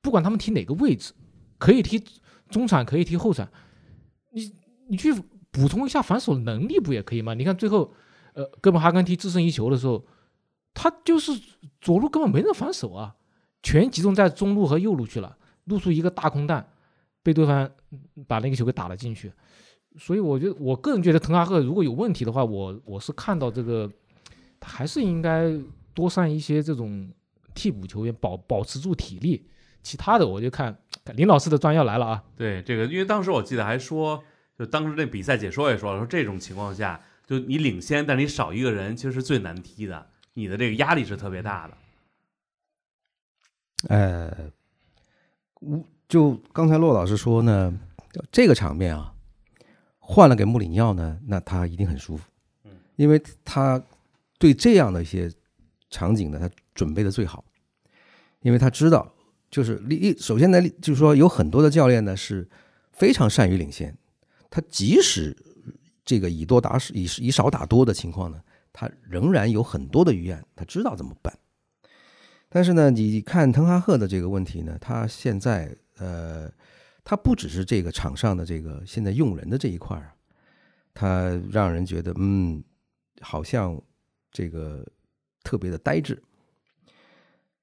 不管他们踢哪个位置，可以踢中场，可以踢后场，你你去。补充一下防守能力不也可以吗？你看最后，呃，哥本哈根踢制胜一球的时候，他就是左路根本没人防守啊，全集中在中路和右路去了，露出一个大空档，被对方把那个球给打了进去。所以我觉得，我个人觉得滕哈赫如果有问题的话，我我是看到这个，他还是应该多上一些这种替补球员，保保持住体力。其他的我就看林老师的专要来了啊。对这个，因为当时我记得还说。就当时那比赛解说也说了，说这种情况下，就你领先，但你少一个人，其实是最难踢的，你的这个压力是特别大的。呃，就刚才骆老师说呢，这个场面啊，换了给穆里尼奥呢，那他一定很舒服，嗯，因为他对这样的一些场景呢，他准备的最好，因为他知道，就是一首先呢，就是说有很多的教练呢是非常善于领先。他即使这个以多打少，以以少打多的情况呢，他仍然有很多的预案，他知道怎么办。但是呢，你看滕哈赫的这个问题呢，他现在呃，他不只是这个场上的这个现在用人的这一块儿，他让人觉得嗯，好像这个特别的呆滞。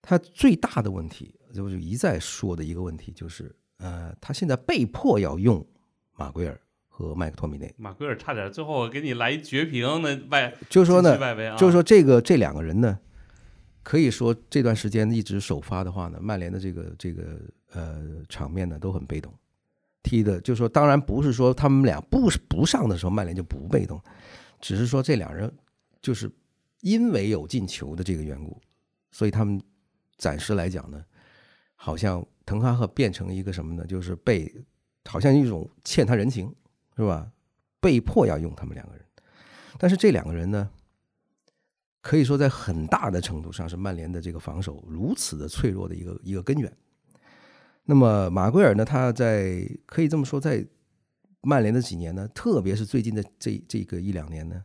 他最大的问题就是一再说的一个问题，就是呃，他现在被迫要用马圭尔。和麦克托米内，马奎尔差点最后给你来一绝平，那外就是说呢，啊，就是说这个这两个人呢，可以说这段时间一直首发的话呢，曼联的这个这个呃场面呢都很被动，踢的，就是说当然不是说他们俩不不上的时候曼联就不被动，只是说这两人就是因为有进球的这个缘故，所以他们暂时来讲呢，好像滕哈赫变成一个什么呢？就是被好像一种欠他人情。是吧？被迫要用他们两个人，但是这两个人呢，可以说在很大的程度上是曼联的这个防守如此的脆弱的一个一个根源。那么马圭尔呢，他在可以这么说，在曼联的几年呢，特别是最近的这这个一两年呢，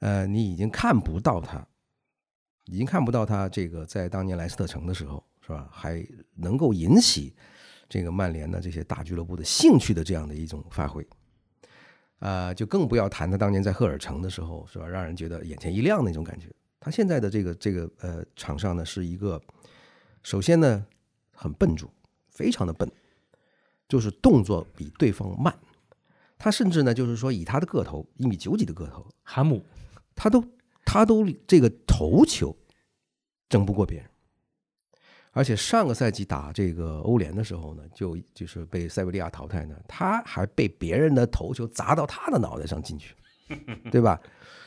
呃，你已经看不到他，已经看不到他这个在当年莱斯特城的时候，是吧？还能够引起这个曼联的这些大俱乐部的兴趣的这样的一种发挥。啊，就更不要谈他当年在赫尔城的时候，是吧？让人觉得眼前一亮那种感觉。他现在的这个这个呃场上呢，是一个首先呢很笨拙，非常的笨，就是动作比对方慢。他甚至呢就是说以他的个头一米九几的个头，韩姆，他都他都这个头球争不过别人。而且上个赛季打这个欧联的时候呢，就就是被塞维利亚淘汰呢，他还被别人的头球砸到他的脑袋上进去，对吧？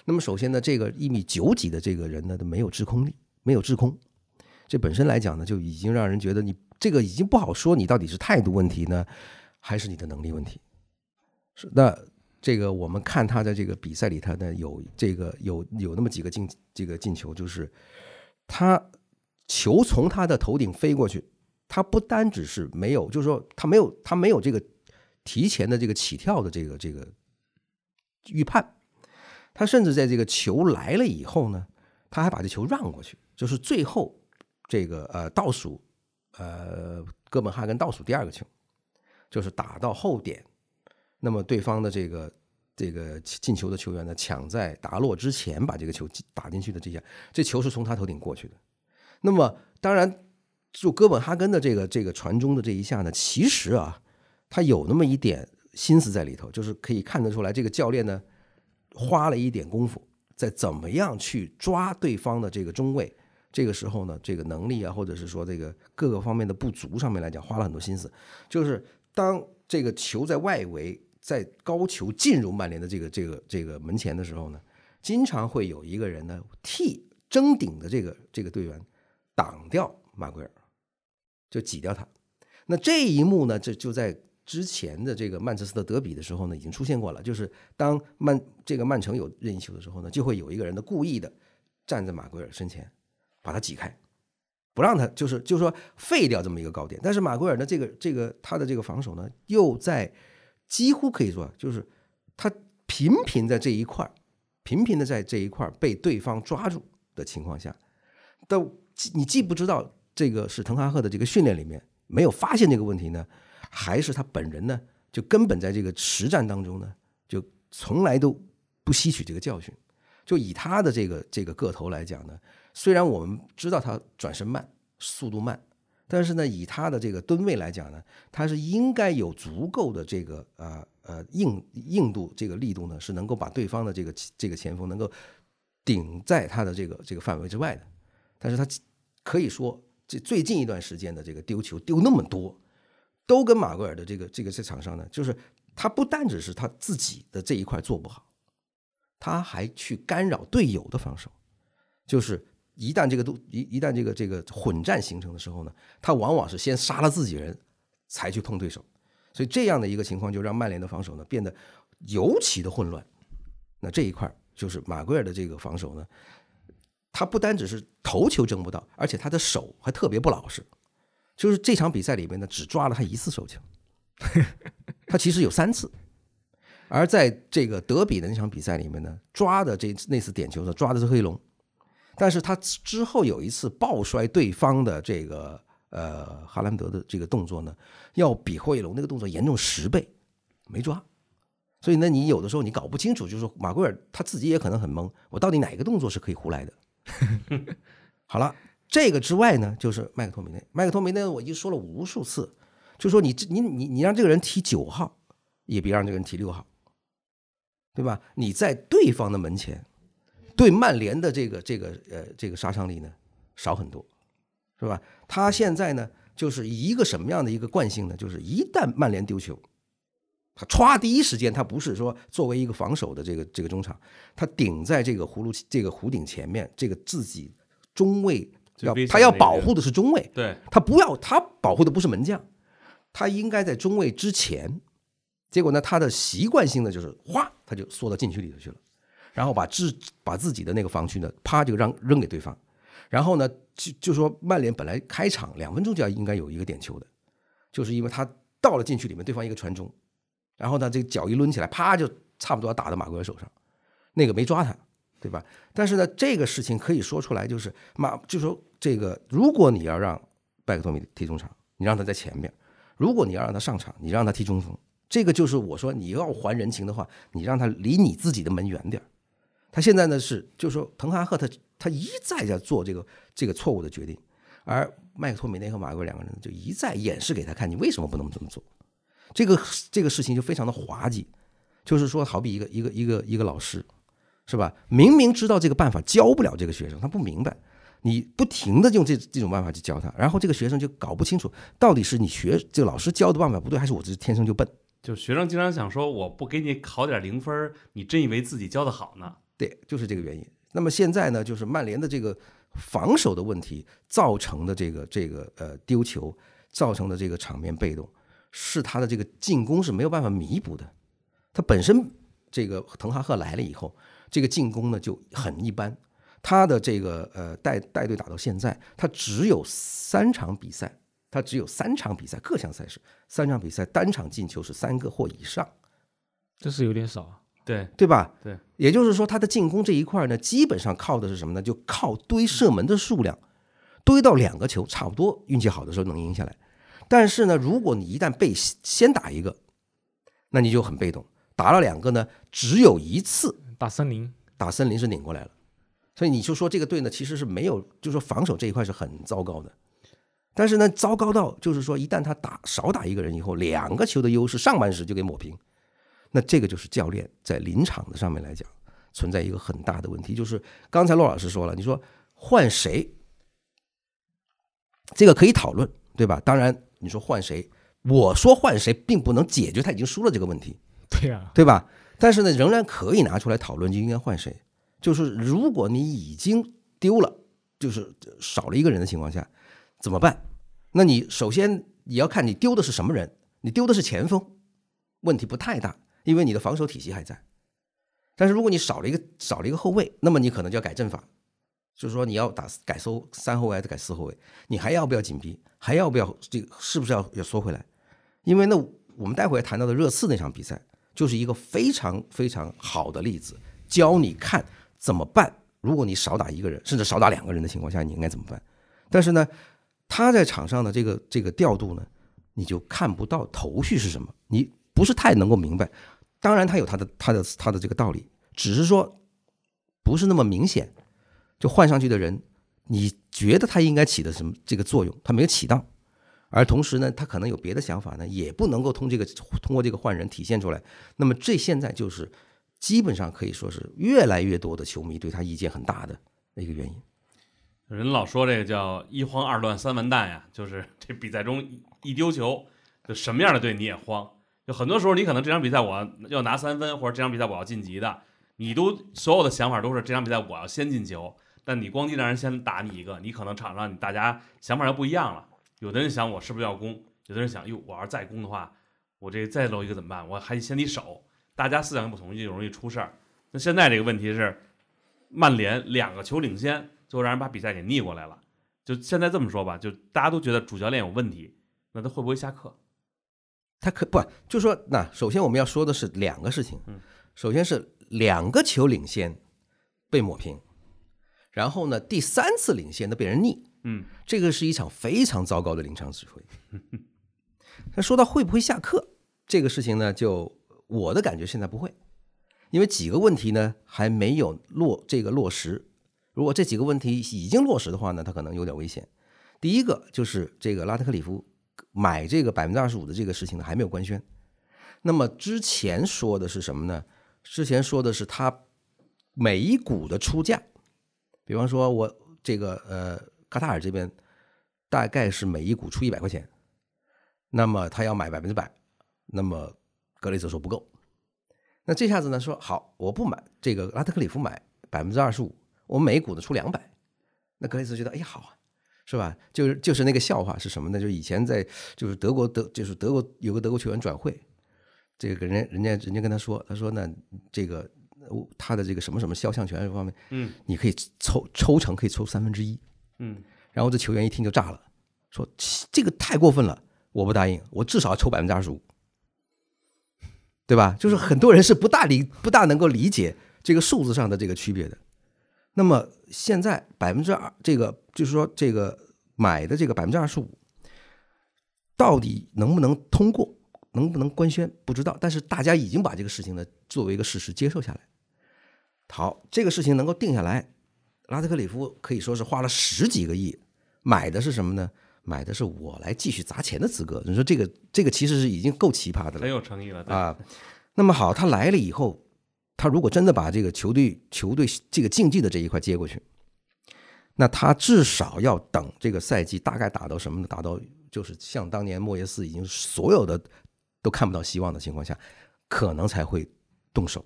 那么首先呢，这个一米九几的这个人呢，都没有制空力，没有制空，这本身来讲呢，就已经让人觉得你这个已经不好说，你到底是态度问题呢，还是你的能力问题？是那这个我们看他在这个比赛里，他呢有这个有有那么几个进这个进球，就是他。球从他的头顶飞过去，他不单只是没有，就是说他没有，他没有这个提前的这个起跳的这个这个预判，他甚至在这个球来了以后呢，他还把这球让过去，就是最后这个呃倒数呃哥本哈根倒数第二个球，就是打到后点，那么对方的这个这个进球的球员呢，抢在达洛之前把这个球打进去的这下，这球是从他头顶过去的。那么，当然，就哥本哈根的这个这个传中的这一下呢，其实啊，他有那么一点心思在里头，就是可以看得出来，这个教练呢，花了一点功夫，在怎么样去抓对方的这个中卫。这个时候呢，这个能力啊，或者是说这个各个方面的不足上面来讲，花了很多心思，就是当这个球在外围，在高球进入曼联的这个这个这个门前的时候呢，经常会有一个人呢替争顶的这个这个队员挡掉马奎尔，就挤掉他。那这一幕呢，这就在之前的这个曼彻斯特德比的时候呢，已经出现过了。就是当曼这个曼城有任意球的时候呢，就会有一个人呢故意的站在马奎尔身前，把他挤开，不让他就是就是说废掉这么一个高点。但是马奎尔呢，这个这个他的这个防守呢，又在几乎可以说就是他频频在这一块儿，频频的在这一块儿被对方抓住的情况下，都你既不知道这个是滕哈赫的这个训练里面。没有发现这个问题呢，还是他本人呢？就根本在这个实战当中呢，就从来都不吸取这个教训。就以他的这个这个个头来讲呢，虽然我们知道他转身慢、速度慢，但是呢，以他的这个吨位来讲呢，他是应该有足够的这个呃呃硬硬度、这个力度呢，是能够把对方的这个这个前锋能够顶在他的这个这个范围之外的。但是他可以说。这最近一段时间的这个丢球丢那么多，都跟马圭尔的这个这个在场上呢，就是他不单只是他自己的这一块做不好，他还去干扰队友的防守。就是一旦这个都一一旦这个这个混战形成的时候呢，他往往是先杀了自己人，才去碰对手。所以这样的一个情况就让曼联的防守呢变得尤其的混乱。那这一块就是马圭尔的这个防守呢。他不单只是头球争不到，而且他的手还特别不老实。就是这场比赛里面呢，只抓了他一次手球，他其实有三次。而在这个德比的那场比赛里面呢，抓的这那次点球呢抓的是黑龙，但是他之后有一次抱摔对方的这个呃哈兰德的这个动作呢，要比霍伊龙那个动作严重十倍，没抓。所以呢，你有的时候你搞不清楚，就是说马圭尔他自己也可能很懵，我到底哪个动作是可以胡来的？好了，这个之外呢，就是麦克托米内。麦克托米内，我已经说了无数次，就说你你你你让这个人踢九号，也别让这个人踢六号，对吧？你在对方的门前，对曼联的这个这个呃这个杀伤力呢少很多，是吧？他现在呢就是一个什么样的一个惯性呢？就是一旦曼联丢球。他歘，第一时间他不是说作为一个防守的这个这个中场，他顶在这个葫芦这个弧顶前面，这个自己中卫要他要保护的是中卫，对他不要他保护的不是门将，他应该在中卫之前。结果呢，他的习惯性的就是哗，他就缩到禁区里头去了，然后把自把自己的那个防区呢，啪就让扔给对方。然后呢，就就说曼联本来开场两分钟就要应该有一个点球的，就是因为他到了禁区里面，对方一个传中。然后呢，这个脚一抡起来，啪，就差不多要打到马圭尔手上，那个没抓他，对吧？但是呢，这个事情可以说出来，就是马，就说这个，如果你要让拜克托米踢中场，你让他在前面；如果你要让他上场，你让他踢中锋。这个就是我说你要还人情的话，你让他离你自己的门远点他现在呢是，就是说滕哈赫他他一再在做这个这个错误的决定，而麦克托米内和马圭尔两个人就一再演示给他看，你为什么不能这么做？这个这个事情就非常的滑稽，就是说，好比一个一个一个一个老师，是吧？明明知道这个办法教不了这个学生，他不明白，你不停的用这这种办法去教他，然后这个学生就搞不清楚，到底是你学这个老师教的办法不对，还是我这天生就笨？就学生经常想说，我不给你考点零分，你真以为自己教的好呢？对，就是这个原因。那么现在呢，就是曼联的这个防守的问题造成的这个这个呃丢球，造成的这个场面被动。是他的这个进攻是没有办法弥补的，他本身这个滕哈赫来了以后，这个进攻呢就很一般。他的这个呃带带队打到现在，他只有三场比赛，他只有三场比赛各项赛事三场比赛单场进球是三个或以上，这是有点少，对对吧？对，也就是说他的进攻这一块呢，基本上靠的是什么呢？就靠堆射门的数量，堆到两个球差不多，运气好的时候能赢下来。但是呢，如果你一旦被先打一个，那你就很被动。打了两个呢，只有一次打森林，打森林是拧过来了。所以你就说这个队呢，其实是没有，就是说防守这一块是很糟糕的。但是呢，糟糕到就是说，一旦他打少打一个人以后，两个球的优势上半时就给抹平，那这个就是教练在临场的上面来讲存在一个很大的问题。就是刚才骆老师说了，你说换谁，这个可以讨论，对吧？当然。你说换谁我说换谁，并不能解决他已经输了这个问题，对呀、对吧？但是呢，仍然可以拿出来讨论，就应该换谁。就是如果你已经丢了，就是少了一个人的情况下，怎么办？那你首先你要看你丢的是什么人，你丢的是前锋，问题不太大，因为你的防守体系还在。但是如果你少了一个少了一个后卫，那么你可能就要改阵法，就是说你要打改收三后卫还是改四后卫，你还要不要紧逼，还要不要这个是不是要要缩回来？因为呢，我们待会儿谈到的热刺那场比赛，就是一个非常非常好的例子，教你看怎么办。如果你少打一个人，甚至少打两个人的情况下，你应该怎么办？但是呢，他在场上的这个这个调度呢，你就看不到头绪是什么，你不是太能够明白。当然，他有他的他的他的这个道理，只是说不是那么明显。就换上去的人，你觉得他应该起的什么这个作用，他没有起到。而同时呢，他可能有别的想法呢，也不能够通这个通过这个换人体现出来。那么这现在就是基本上可以说是越来越多的球迷对他意见很大的一个原因。人老说这个叫一慌二乱三完蛋呀，就是这比赛中一一丢球，就什么样的队你也慌。就很多时候你可能这场比赛我要拿三分，或者这场比赛我要晋级的，你都所有的想法都是这场比赛我要先进球，但你咣叽让人先打你一个，你可能场上你大家想法就不一样了。有的人想我是不是要攻，有的人想哟我要是再攻的话，我这再漏一个怎么办？我还得先得守，大家思想不同就容易出事儿。那现在这个问题是，曼联两个球领先，最后让人把比赛给逆过来了。就现在这么说吧，就大家都觉得主教练有问题，那他会不会下课？他可不就说那首先我们要说的是两个事情嗯，首先是两个球领先被抹平，然后呢第三次领先的被人逆，嗯，这个是一场非常糟糕的临场指挥。那说到会不会下课这个事情呢，就我的感觉现在不会，因为几个问题呢还没有落这个落实。如果这几个问题已经落实的话呢，它可能有点危险。第一个就是这个拉特克里夫买这个百分之二十五的这个事情呢还没有官宣。那么之前说的是什么呢？之前说的是他每一股的出价，比方说我这个呃卡塔尔这边大概是每一股出一百块钱，那么他要买百分之百，那么格雷泽说不够，那这下子呢说好我不买，这个拉特克里夫买百分之二十五，我每股呢出两百，那格雷泽觉得哎呀好啊。是吧？就是就是那个笑话是什么呢？就以前在就是德国德就是德国有个德国球员转会，这个人人家人家跟他说，他说呢这个呃他的这个什么什么肖像权这方面，嗯你可以抽抽成可以抽三分之一，嗯，然后这球员一听就炸了，说这个太过分了，我不答应，我至少要抽百分之二十五，对吧？就是很多人是不大理不大能够理解这个数字上的这个区别的。那么现在百分之二，这个就是说这个买的这个百分之二十五，到底能不能通过，能不能官宣不知道，但是大家已经把这个事情呢作为一个事实接受下来。好，这个事情能够定下来，拉特克里夫可以说是花了十几个亿买的是什么呢？买的是我来继续砸钱的资格。你说这个这个其实是已经够奇葩的了很。有诚意了，啊。那么好，他来了以后，他如果真的把这个球队球队这个竞技的这一块接过去，那他至少要等这个赛季大概打到什么呢？打到就是像当年莫耶斯已经所有的都看不到希望的情况下，可能才会动手，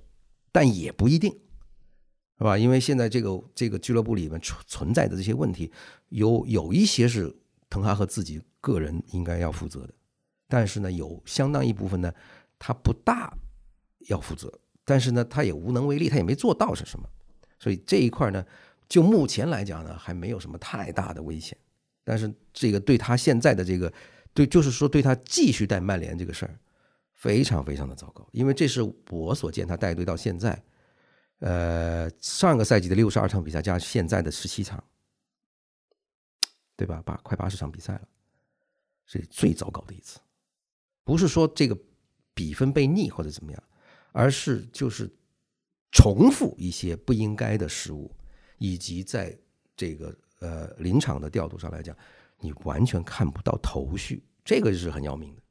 但也不一定。是吧？因为现在这个这个俱乐部里面存存在的这些问题，有有一些是滕哈赫自己个人应该要负责的，但是呢，有相当一部分呢，他不大要负责，但是呢，他也无能为力，他也没做到是什么，所以这一块呢，就目前来讲呢，还没有什么太大的危险，但是这个对他现在的这个，对，就是说对他继续带曼联这个事儿，非常非常的糟糕，因为这是我所见他带队到现在，呃，上个赛季的六十二场比赛加现在的十七场，对吧？八快八十场比赛了，是最糟糕的一次。不是说这个比分被逆或者怎么样，而是就是重复一些不应该的失误，以及在这个呃临场的调度上来讲，你完全看不到头绪，这个是很要命的。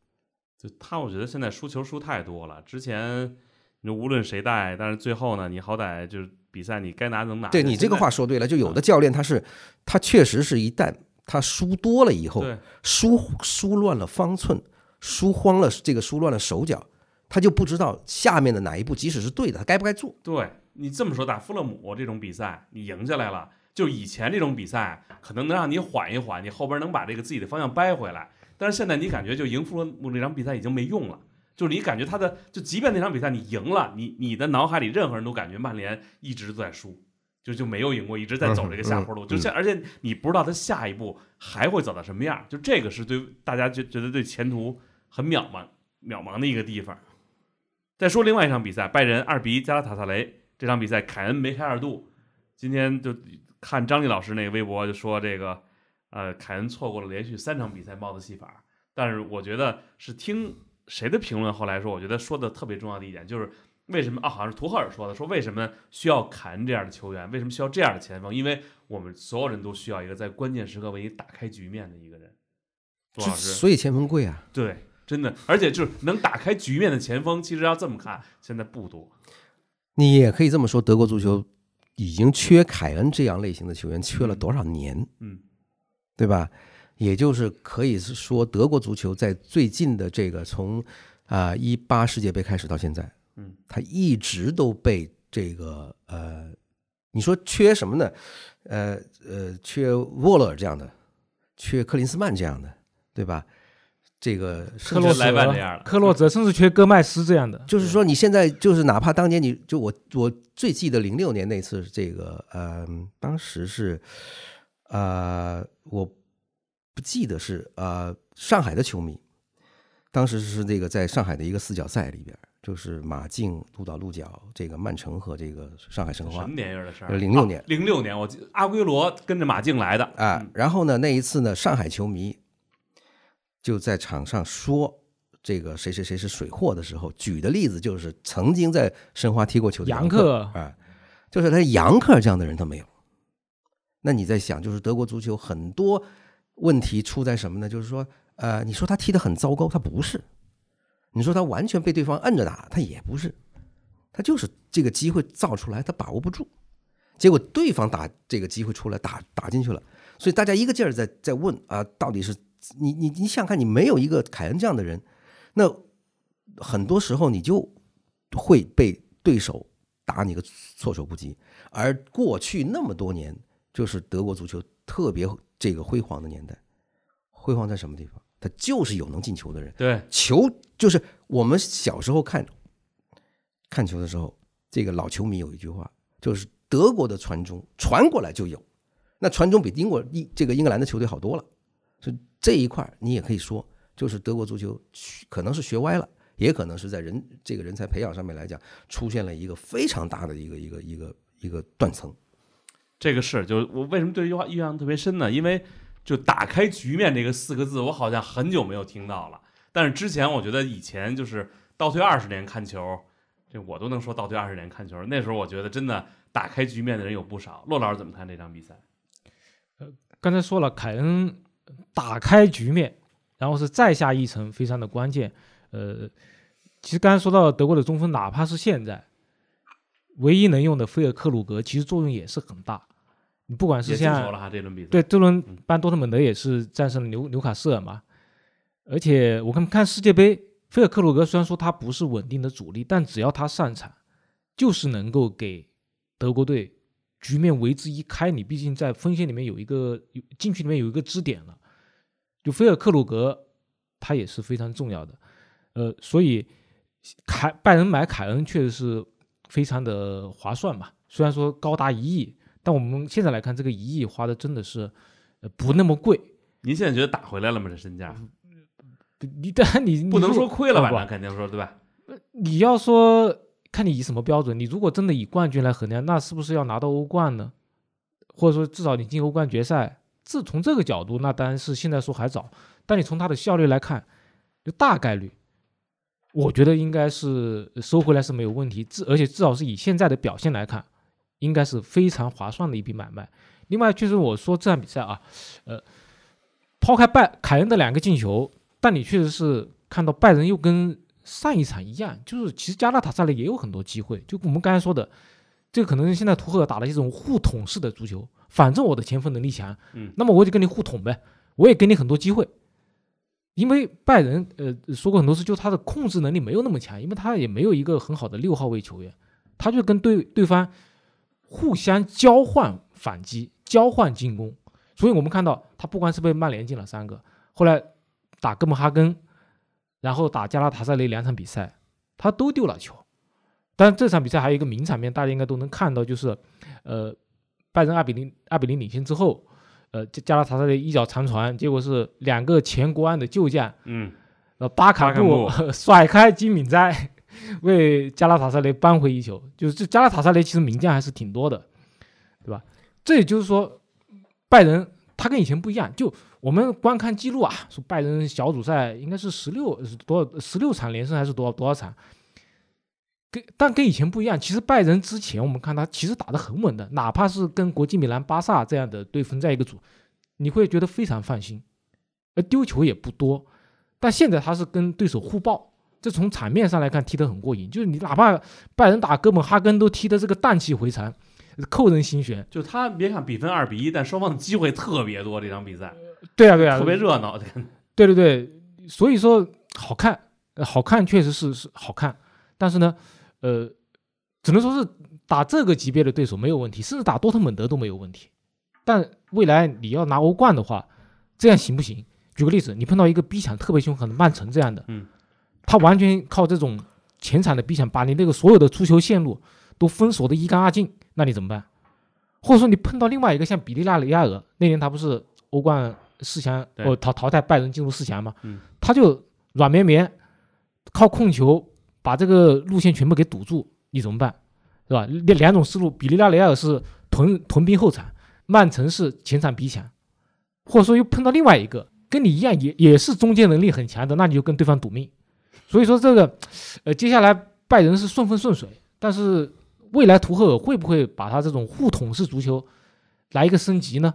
就他，我觉得现在输球输太多了。之前你无论谁带，但是最后呢，你好歹就是比赛你该拿能拿。对你这个话说对了，就有的教练他是他确实是一旦他输多了以后，输输乱了方寸，输慌了，这个输乱了手脚，他就不知道下面的哪一步，即使是对的，他该不该做。对你这么说，打富勒姆这种比赛，你赢下来了，就以前这种比赛可能能让你缓一缓，你后边能把这个自己的方向掰回来。但是现在你感觉就赢富勒姆这场比赛已经没用了，就是你感觉他的，就即便那场比赛你赢了，你你的脑海里任何人都感觉曼联一直在输，就就没有赢过，一直在走这个下坡路。就像而且你不知道他下一步还会走到什么样，就这个是对大家觉觉得对前途很渺茫渺茫的一个地方。再说另外一场比赛，拜仁二比一加拉塔萨雷这场比赛，凯恩梅开二度。今天就看张丽老师那个微博就说这个，呃，凯恩错过了连续三场比赛帽子戏法。但是我觉得是听谁的评论后来说，我觉得说的特别重要的一点就是为什么啊？好像是图赫尔说的，说为什么需要凯恩这样的球员？为什么需要这样的前锋？因为我们所有人都需要一个在关键时刻为你打开局面的一个人。杜老师，所以前锋贵啊。对。真的，而且就是能打开局面的前锋，其实要这么看，现在不多。你也可以这么说，德国足球已经缺凯恩这样类型的球员，缺了多少年？嗯，对吧？也就是可以是说，德国足球在最近的这个从啊一八世界杯开始到现在，嗯，他一直都被这个呃，你说缺什么呢？呃呃，缺沃勒尔这样的，缺克林斯曼这样的，对吧？这个克洛泽，克洛泽甚至缺戈麦斯这样的，就是说你现在就是哪怕当年你就我我最记得零六年那次这个呃，当时是呃我不记得是呃上海的球迷，当时是这个在上海的一个四角赛里边，就是马竞、鹿岛鹿角、这个曼城和这个上海申花。什么年月的事儿？零六年，零六年，我记阿圭罗跟着马竞来的啊。然后呢，那一次呢，上海球迷。就在场上说这个谁谁谁是水货的时候，举的例子就是曾经在申花踢过球的杨克啊，就是他杨克这样的人他没有。那你在想，就是德国足球很多问题出在什么呢？就是说，呃，你说他踢得很糟糕，他不是；你说他完全被对方摁着打，他也不是。他就是这个机会造出来，他把握不住，结果对方打这个机会出来打打进去了，所以大家一个劲儿在在问啊，到底是。你你你想想看，你没有一个凯恩这样的人，那很多时候你就会被对手打你个措手不及。而过去那么多年，就是德国足球特别这个辉煌的年代，辉煌在什么地方？他就是有能进球的人。对，球就是我们小时候看看球的时候，这个老球迷有一句话，就是德国的传中传过来就有，那传中比英国英这个英格兰的球队好多了。所以这一块你也可以说，就是德国足球可能是学歪了，也可能是在人这个人才培养上面来讲，出现了一个非常大的一个一个一个一个断层。这个是，就是我为什么对这句话印象特别深呢？因为就打开局面这个四个字，我好像很久没有听到了。但是之前我觉得以前就是倒退二十年看球，这我都能说倒退二十年看球。那时候我觉得真的打开局面的人有不少。骆老师怎么看这场比赛？呃，刚才说了，凯恩。打开局面，然后是再下一城，非常的关键。呃，其实刚才说到德国的中锋，哪怕是现在唯一能用的菲尔克鲁格，其实作用也是很大。你不管是像对这轮班多特蒙德也是战胜了纽纽卡斯尔嘛。而且我看看世界杯，菲尔克鲁格虽然说他不是稳定的主力，但只要他上场，就是能够给德国队。局面为之一开，你毕竟在锋线里面有一个禁区里面有一个支点了，就菲尔克鲁格他也是非常重要的，呃，所以凯拜仁买凯恩确实是非常的划算嘛。虽然说高达一亿，但我们现在来看，这个一亿花的真的是呃不那么贵。您现在觉得打回来了吗？这身价？你当然你不能说亏了吧？那肯定说对吧？你要说。看你以什么标准？你如果真的以冠军来衡量，那是不是要拿到欧冠呢？或者说至少你进欧冠决赛？自从这个角度，那当然是现在说还早。但你从他的效率来看，就大概率，我觉得应该是收回来是没有问题。至而且至少是以现在的表现来看，应该是非常划算的一笔买卖。另外，就是我说这场比赛啊，呃，抛开拜凯恩的两个进球，但你确实是看到拜仁又跟。上一场一样，就是其实加纳塔萨雷也有很多机会，就我们刚才说的，这个可能现在图赫尔打了一种互捅式的足球，反正我的前锋能力强，嗯，那么我就跟你互捅呗，我也给你很多机会，因为拜仁呃说过很多次，就他的控制能力没有那么强，因为他也没有一个很好的六号位球员，他就跟对对方互相交换反击、交换进攻，所以我们看到他不光是被曼联进了三个，后来打哥本哈根，然后打加拉塔萨雷两场比赛，他都丢了球。但这场比赛还有一个名场面，大家应该都能看到，就是呃拜仁二比零二比零领先之后。呃，加加拉塔萨雷一脚长传，结果是两个前国安的旧将，嗯，呃，巴卡布甩开金敏哉，为加拉塔萨雷扳回一球。就是这加拉塔萨雷其实名将还是挺多的，对吧？这也就是说，拜仁他跟以前不一样。就我们观看记录啊，说拜仁小组赛应该是十六多少十六场连胜还是多少多少场？跟但跟以前不一样，其实拜仁之前我们看他其实打得很稳的，哪怕是跟国际米兰、巴萨这样的队分在一个组，你会觉得非常放心，而丢球也不多。但现在他是跟对手互爆，这从场面上来看踢得很过瘾，就是你哪怕拜仁打哥本哈根都踢得这个荡气回肠，扣人心弦。就他别看比分二比一，但双方的机会特别多，这场比赛。对啊，对啊，特别热闹。对对对，所以说好看，好看确实是是好看，但是呢。呃，只能说是打这个级别的对手没有问题，甚至打多特蒙德都没有问题。但未来你要拿欧冠的话，这样行不行？举个例子，你碰到一个逼抢特别凶狠的曼城这样的，嗯，他完全靠这种前场的逼抢，把你那个所有的出球线路都封锁的一干二净，那你怎么办？或者说你碰到另外一个像比利亚雷亚尔，那年他不是欧冠四强哦淘淘汰拜仁进入四强吗？嗯，他就软绵绵靠控球。把这个路线全部给堵住，你怎么办？是吧？两两种思路，比利亚雷亚尔是屯屯兵后场，曼城是前场逼抢，或者说又碰到另外一个跟你一样也也是中间能力很强的，那你就跟对方赌命。所以说这个，呃，接下来拜仁是顺风顺水，但是未来图赫尔会不会把他这种互捅式足球来一个升级呢？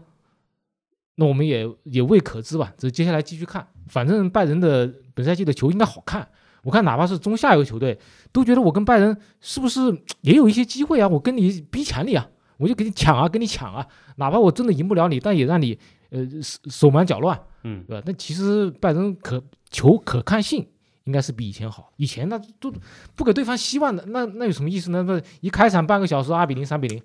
那我们也也未可知吧，这接下来继续看。反正拜仁的本赛季的球应该好看。我看哪怕是中下游球队，都觉得我跟拜仁是不是也有一些机会啊？我跟你逼抢你啊，我就给你抢啊，跟你抢啊！哪怕我真的赢不了你，但也让你呃手手忙脚乱，嗯，对吧？那其实拜仁可球可看性应该是比以前好。以前那都不给对方希望的，那那有什么意思呢？那一开场半个小时二比零、三比零，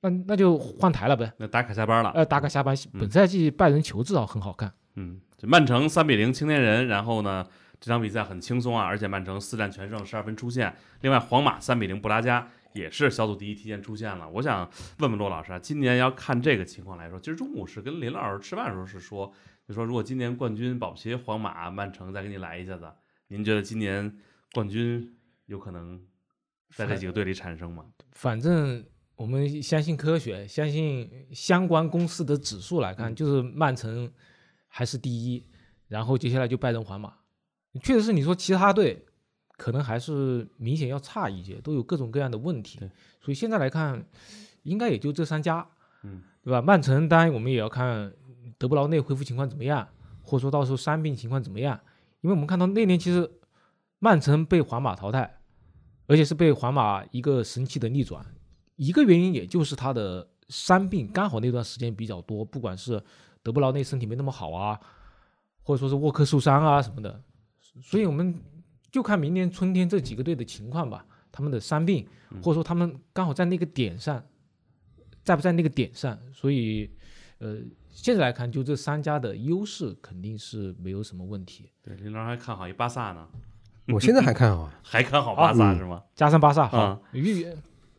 那那就换台了呗。那打卡下班了。呃，打卡下班。本赛季拜仁球至少很好看。嗯，曼城三比零青年人，然后呢？这场比赛很轻松啊，而且曼城四战全胜，十二分出线。另外，皇马三比零布拉加也是小组第一，提前出线了。我想问问骆老师啊，今年要看这个情况来说，今儿中午是跟林老师吃饭的时候是说，就说如果今年冠军保不齐皇马、曼城再给你来一下子，您觉得今年冠军有可能在这几个队里产生吗？反正我们相信科学，相信相关公司的指数来看，就是曼城还是第一，然后接下来就拜仁、皇马。确实是你说其他队可能还是明显要差一些，都有各种各样的问题。所以现在来看，应该也就这三家，嗯，对吧？曼城当然我们也要看德布劳内恢复情况怎么样，或者说到时候伤病情况怎么样。因为我们看到那年其实曼城被皇马淘汰，而且是被皇马一个神奇的逆转，一个原因也就是他的伤病刚好那段时间比较多，不管是德布劳内身体没那么好啊，或者说是沃克受伤啊什么的。所以我们就看明年春天这几个队的情况吧，他们的伤病，或者说他们刚好在那个点上，在不在那个点上。所以，呃，现在来看，就这三家的优势肯定是没有什么问题。对，林老还看好一巴萨呢，我现在还看好啊，还看好巴萨是吗？加上巴萨，啊，预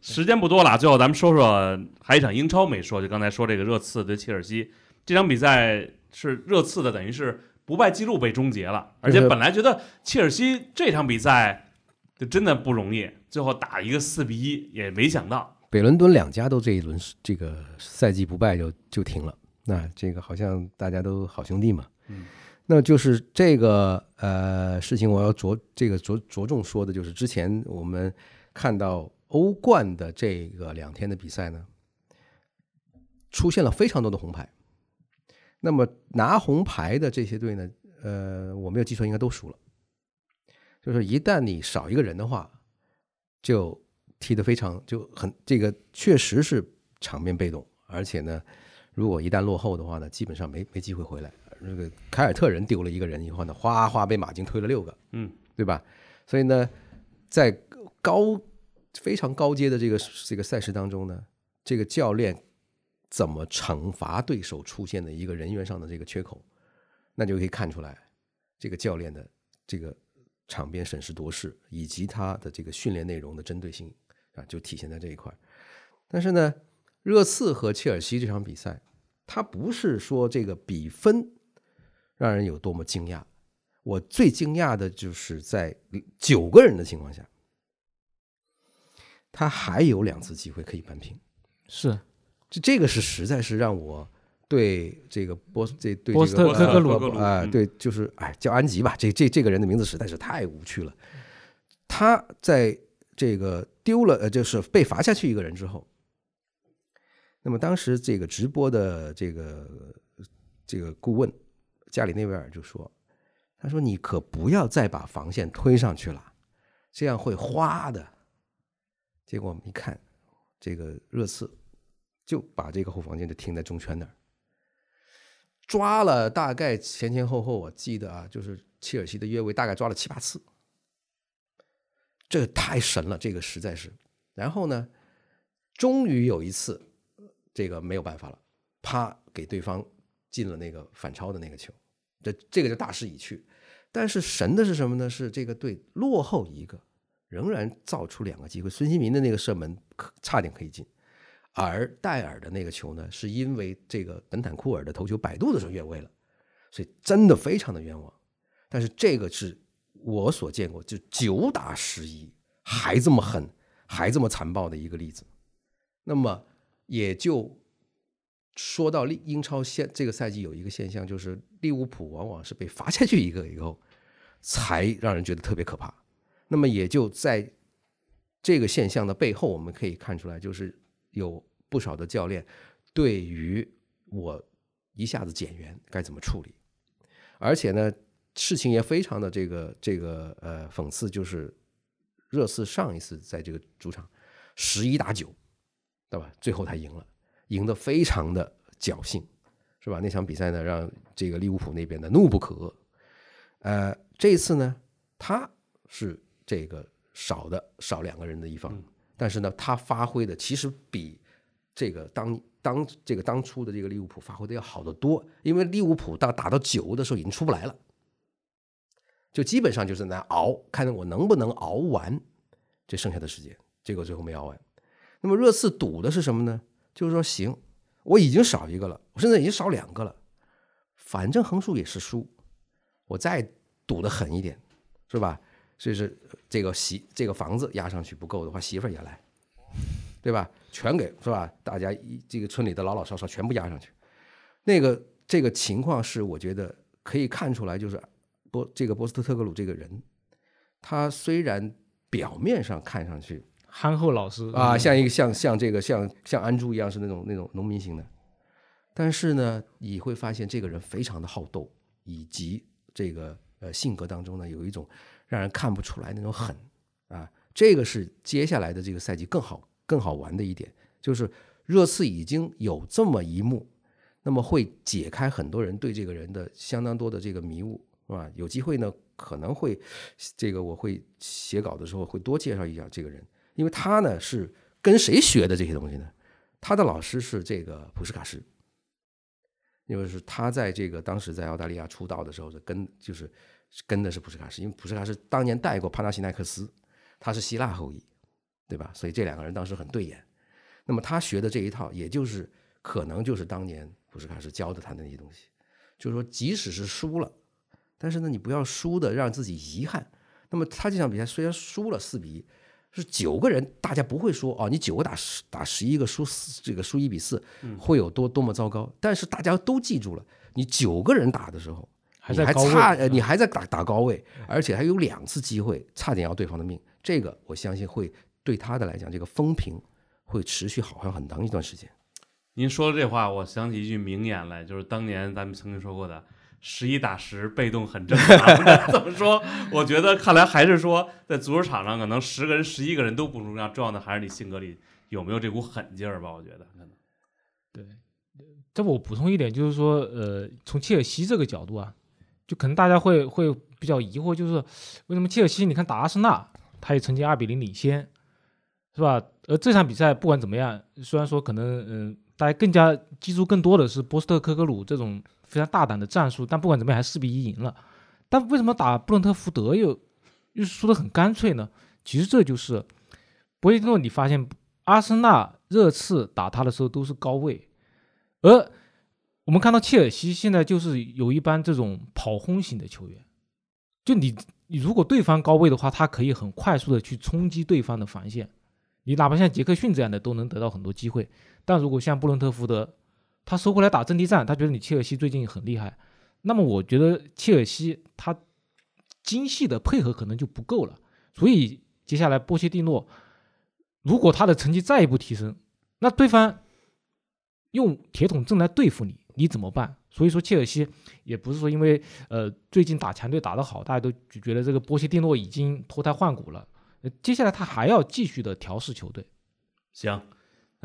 时间不多了，最后咱们说说还一场英超没说，就刚才说这个热刺对切尔西这场比赛是热刺的，等于是。不败记录被终结了，而且本来觉得切尔西这场比赛就真的不容易，最后打一个四比一，也没想到北伦敦两家都这一轮这个赛季不败就就停了，那这个好像大家都好兄弟嘛，嗯，那就是这个呃事情，我要着这个着着重说的就是之前我们看到欧冠的这个两天的比赛呢，出现了非常多的红牌。那么拿红牌的这些队呢，呃，我没有记错，应该都输了。就是一旦你少一个人的话，就踢得非常就很这个确实是场面被动，而且呢，如果一旦落后的话呢，基本上没没机会回来。那个凯尔特人丢了一个人以后呢，哗哗被马竞推了六个，嗯，对吧？所以呢，在高非常高阶的这个这个赛事当中呢，这个教练怎么惩罚对手出现的一个人员上的这个缺口，那就可以看出来这个教练的这个场边审时度势以及他的这个训练内容的针对性啊，就体现在这一块。但是呢，热刺和切尔西这场比赛，它不是说这个比分让人有多么惊讶。我最惊讶的就是在九个人的情况下，他还有两次机会可以扳平。是这这个是实在是让我对这个波斯这对波斯特这个科格鲁对，就是哎叫安吉吧，这这这个人的名字实在是太无趣了。他在这个丢了呃，就是被罚下去一个人之后，那么当时这个直播的这个这个顾问加里内维尔就说：“他说你可不要再把防线推上去了，这样会花的。”结果我们一看，这个热刺就把这个后防线就停在中圈那儿，抓了大概前前后后，我记得啊，就是切尔西的越位大概抓了七八次，这太神了，这个实在是。然后呢，终于有一次，这个没有办法了，啪给对方进了那个反超的那个球，这这个就大势已去。但是神的是什么呢？是这个队落后一个，仍然造出两个机会。孙兴民的那个射门可差点可以进，而戴尔的那个球呢，是因为这个本坦库尔的头球摆渡的时候越位了，所以真的非常的冤枉。但是这个是我所见过就九打十一还这么狠，还这么残暴的一个例子。那么也就说到利英超现这个赛季有一个现象，就是利物浦往往是被罚下去一个以后，才让人觉得特别可怕。那么也就在这个现象的背后，我们可以看出来，就是有不少的教练对于我一下子减员该怎么处理，而且呢，事情也非常的这个这个呃讽刺，就是热刺上一次在这个主场十一打九，对吧？最后他赢了，赢得非常的侥幸，是吧？那场比赛呢，让这个利物浦那边的怒不可遏。呃，这一次呢，他是这个少的少两个人的一方，但是呢，他发挥的其实比这个当当这个当初的这个利物浦发挥的要好得多，因为利物浦到打到九的时候已经出不来了，就基本上就是在那熬，看我能不能熬完这剩下的时间，结果最后没熬完。那么热刺赌的是什么呢？就是说，行，我已经少一个了，我现在已经少两个了，反正横竖也是输，我再赌的狠一点，是吧？所以是这个媳这个房子压上去不够的话，媳妇儿也来，对吧？全给是吧？大家一这个村里的老老少少全部压上去，那个这个情况是我觉得可以看出来，就是波这个波斯特特格鲁这个人，他虽然表面上看上去憨厚老实啊，像一个像像这个像像安珠一样是那种那种农民型的，但是呢，你会发现这个人非常的好斗，以及这个呃性格当中呢有一种让人看不出来那种狠啊，这个是接下来的这个赛季更好更好玩的一点，就是热刺已经有这么一幕，那么会解开很多人对这个人的相当多的这个迷雾，是吧？有机会呢可能会这个我会写稿的时候会多介绍一下这个人。因为他呢是跟谁学的这些东西呢？他的老师是这个普什卡什，因为是他在这个当时在澳大利亚出道的时候是跟就是跟的是普什卡什，因为普什卡什当年带过帕纳西奈克斯，他是希腊后裔，对吧？所以这两个人当时很对眼。那么他学的这一套，也就是可能就是当年普什卡什教的他的那些东西，就是说即使是输了，但是呢你不要输的让自己遗憾。那么他这场比赛虽然输了四比一。是九个人，大家不会说哦，你九个打十打十一个输四，这个输一比四，会有多多么糟糕？但是大家都记住了，你九个人打的时候，你还还在高位差，呃，你还在打打高位，而且还有两次机会差点要对方的命。这个我相信会对他的来讲，这个风评会持续好像很长一段时间。您说的这话，我想起一句名言来，就是当年咱们曾经说过的“十一打十，被动很正常”。怎么说？我觉得看来还是说，在足球场上，可能十个人、十一个人都不重要，重要的还是你性格里有没有这股狠劲儿吧。我觉得对，这我补充一点，就是说，呃，从切尔西这个角度啊，就可能大家会会比较疑惑，就是为什么切尔西你看打阿森纳，他也曾经二比零领先，是吧？而这场比赛不管怎么样，虽然说可能嗯、大家更加记住更多的是波斯特科格鲁这种非常大胆的战术，但不管怎么样还四比一赢了。但为什么打布伦特福德又又输得很干脆呢？其实这就是博伊诺，你发现阿森纳热刺打他的时候都是高位，而我们看到切尔西现在就是有一班这种跑轰型的球员，就你你如果对方高位的话，他可以很快速的去冲击对方的防线，你哪怕像杰克逊这样的都能得到很多机会。但如果像布伦特福德，他收回来打阵地战，他觉得你切尔西最近很厉害，那么我觉得切尔西他精细的配合可能就不够了，所以接下来波切蒂诺如果他的成绩再一步提升，那对方用铁桶阵来对付你，你怎么办？所以说切尔西也不是说因为呃最近打强队打得好，大家都就觉得这个波切蒂诺已经脱胎换骨了，接下来他还要继续的调试球队。行，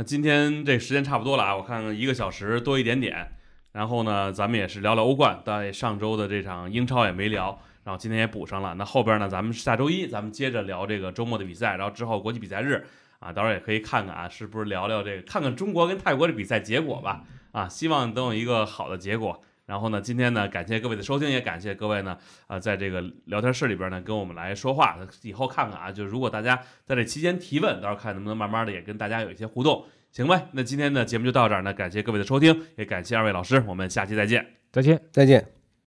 那今天这时间差不多了啊，我看看一个小时多一点点。然后呢，咱们也是聊聊欧冠，但上周的这场英超也没聊，然后今天也补上了。那后边呢，咱们下周一咱们接着聊这个周末的比赛，然后之后国际比赛日啊，到时候也可以看看啊，是不是聊聊这个，看看中国跟泰国的比赛结果吧。啊，希望能有一个好的结果。然后呢，今天呢，感谢各位的收听，也感谢各位呢，啊，在这个聊天室里边呢，跟我们来说话。以后看看啊，就如果大家在这期间提问，到时候看能不能慢慢的也跟大家有一些互动，行呗？那今天的节目就到这儿，呢感谢各位的收听，也感谢二位老师，我们下期再见。再见。再见。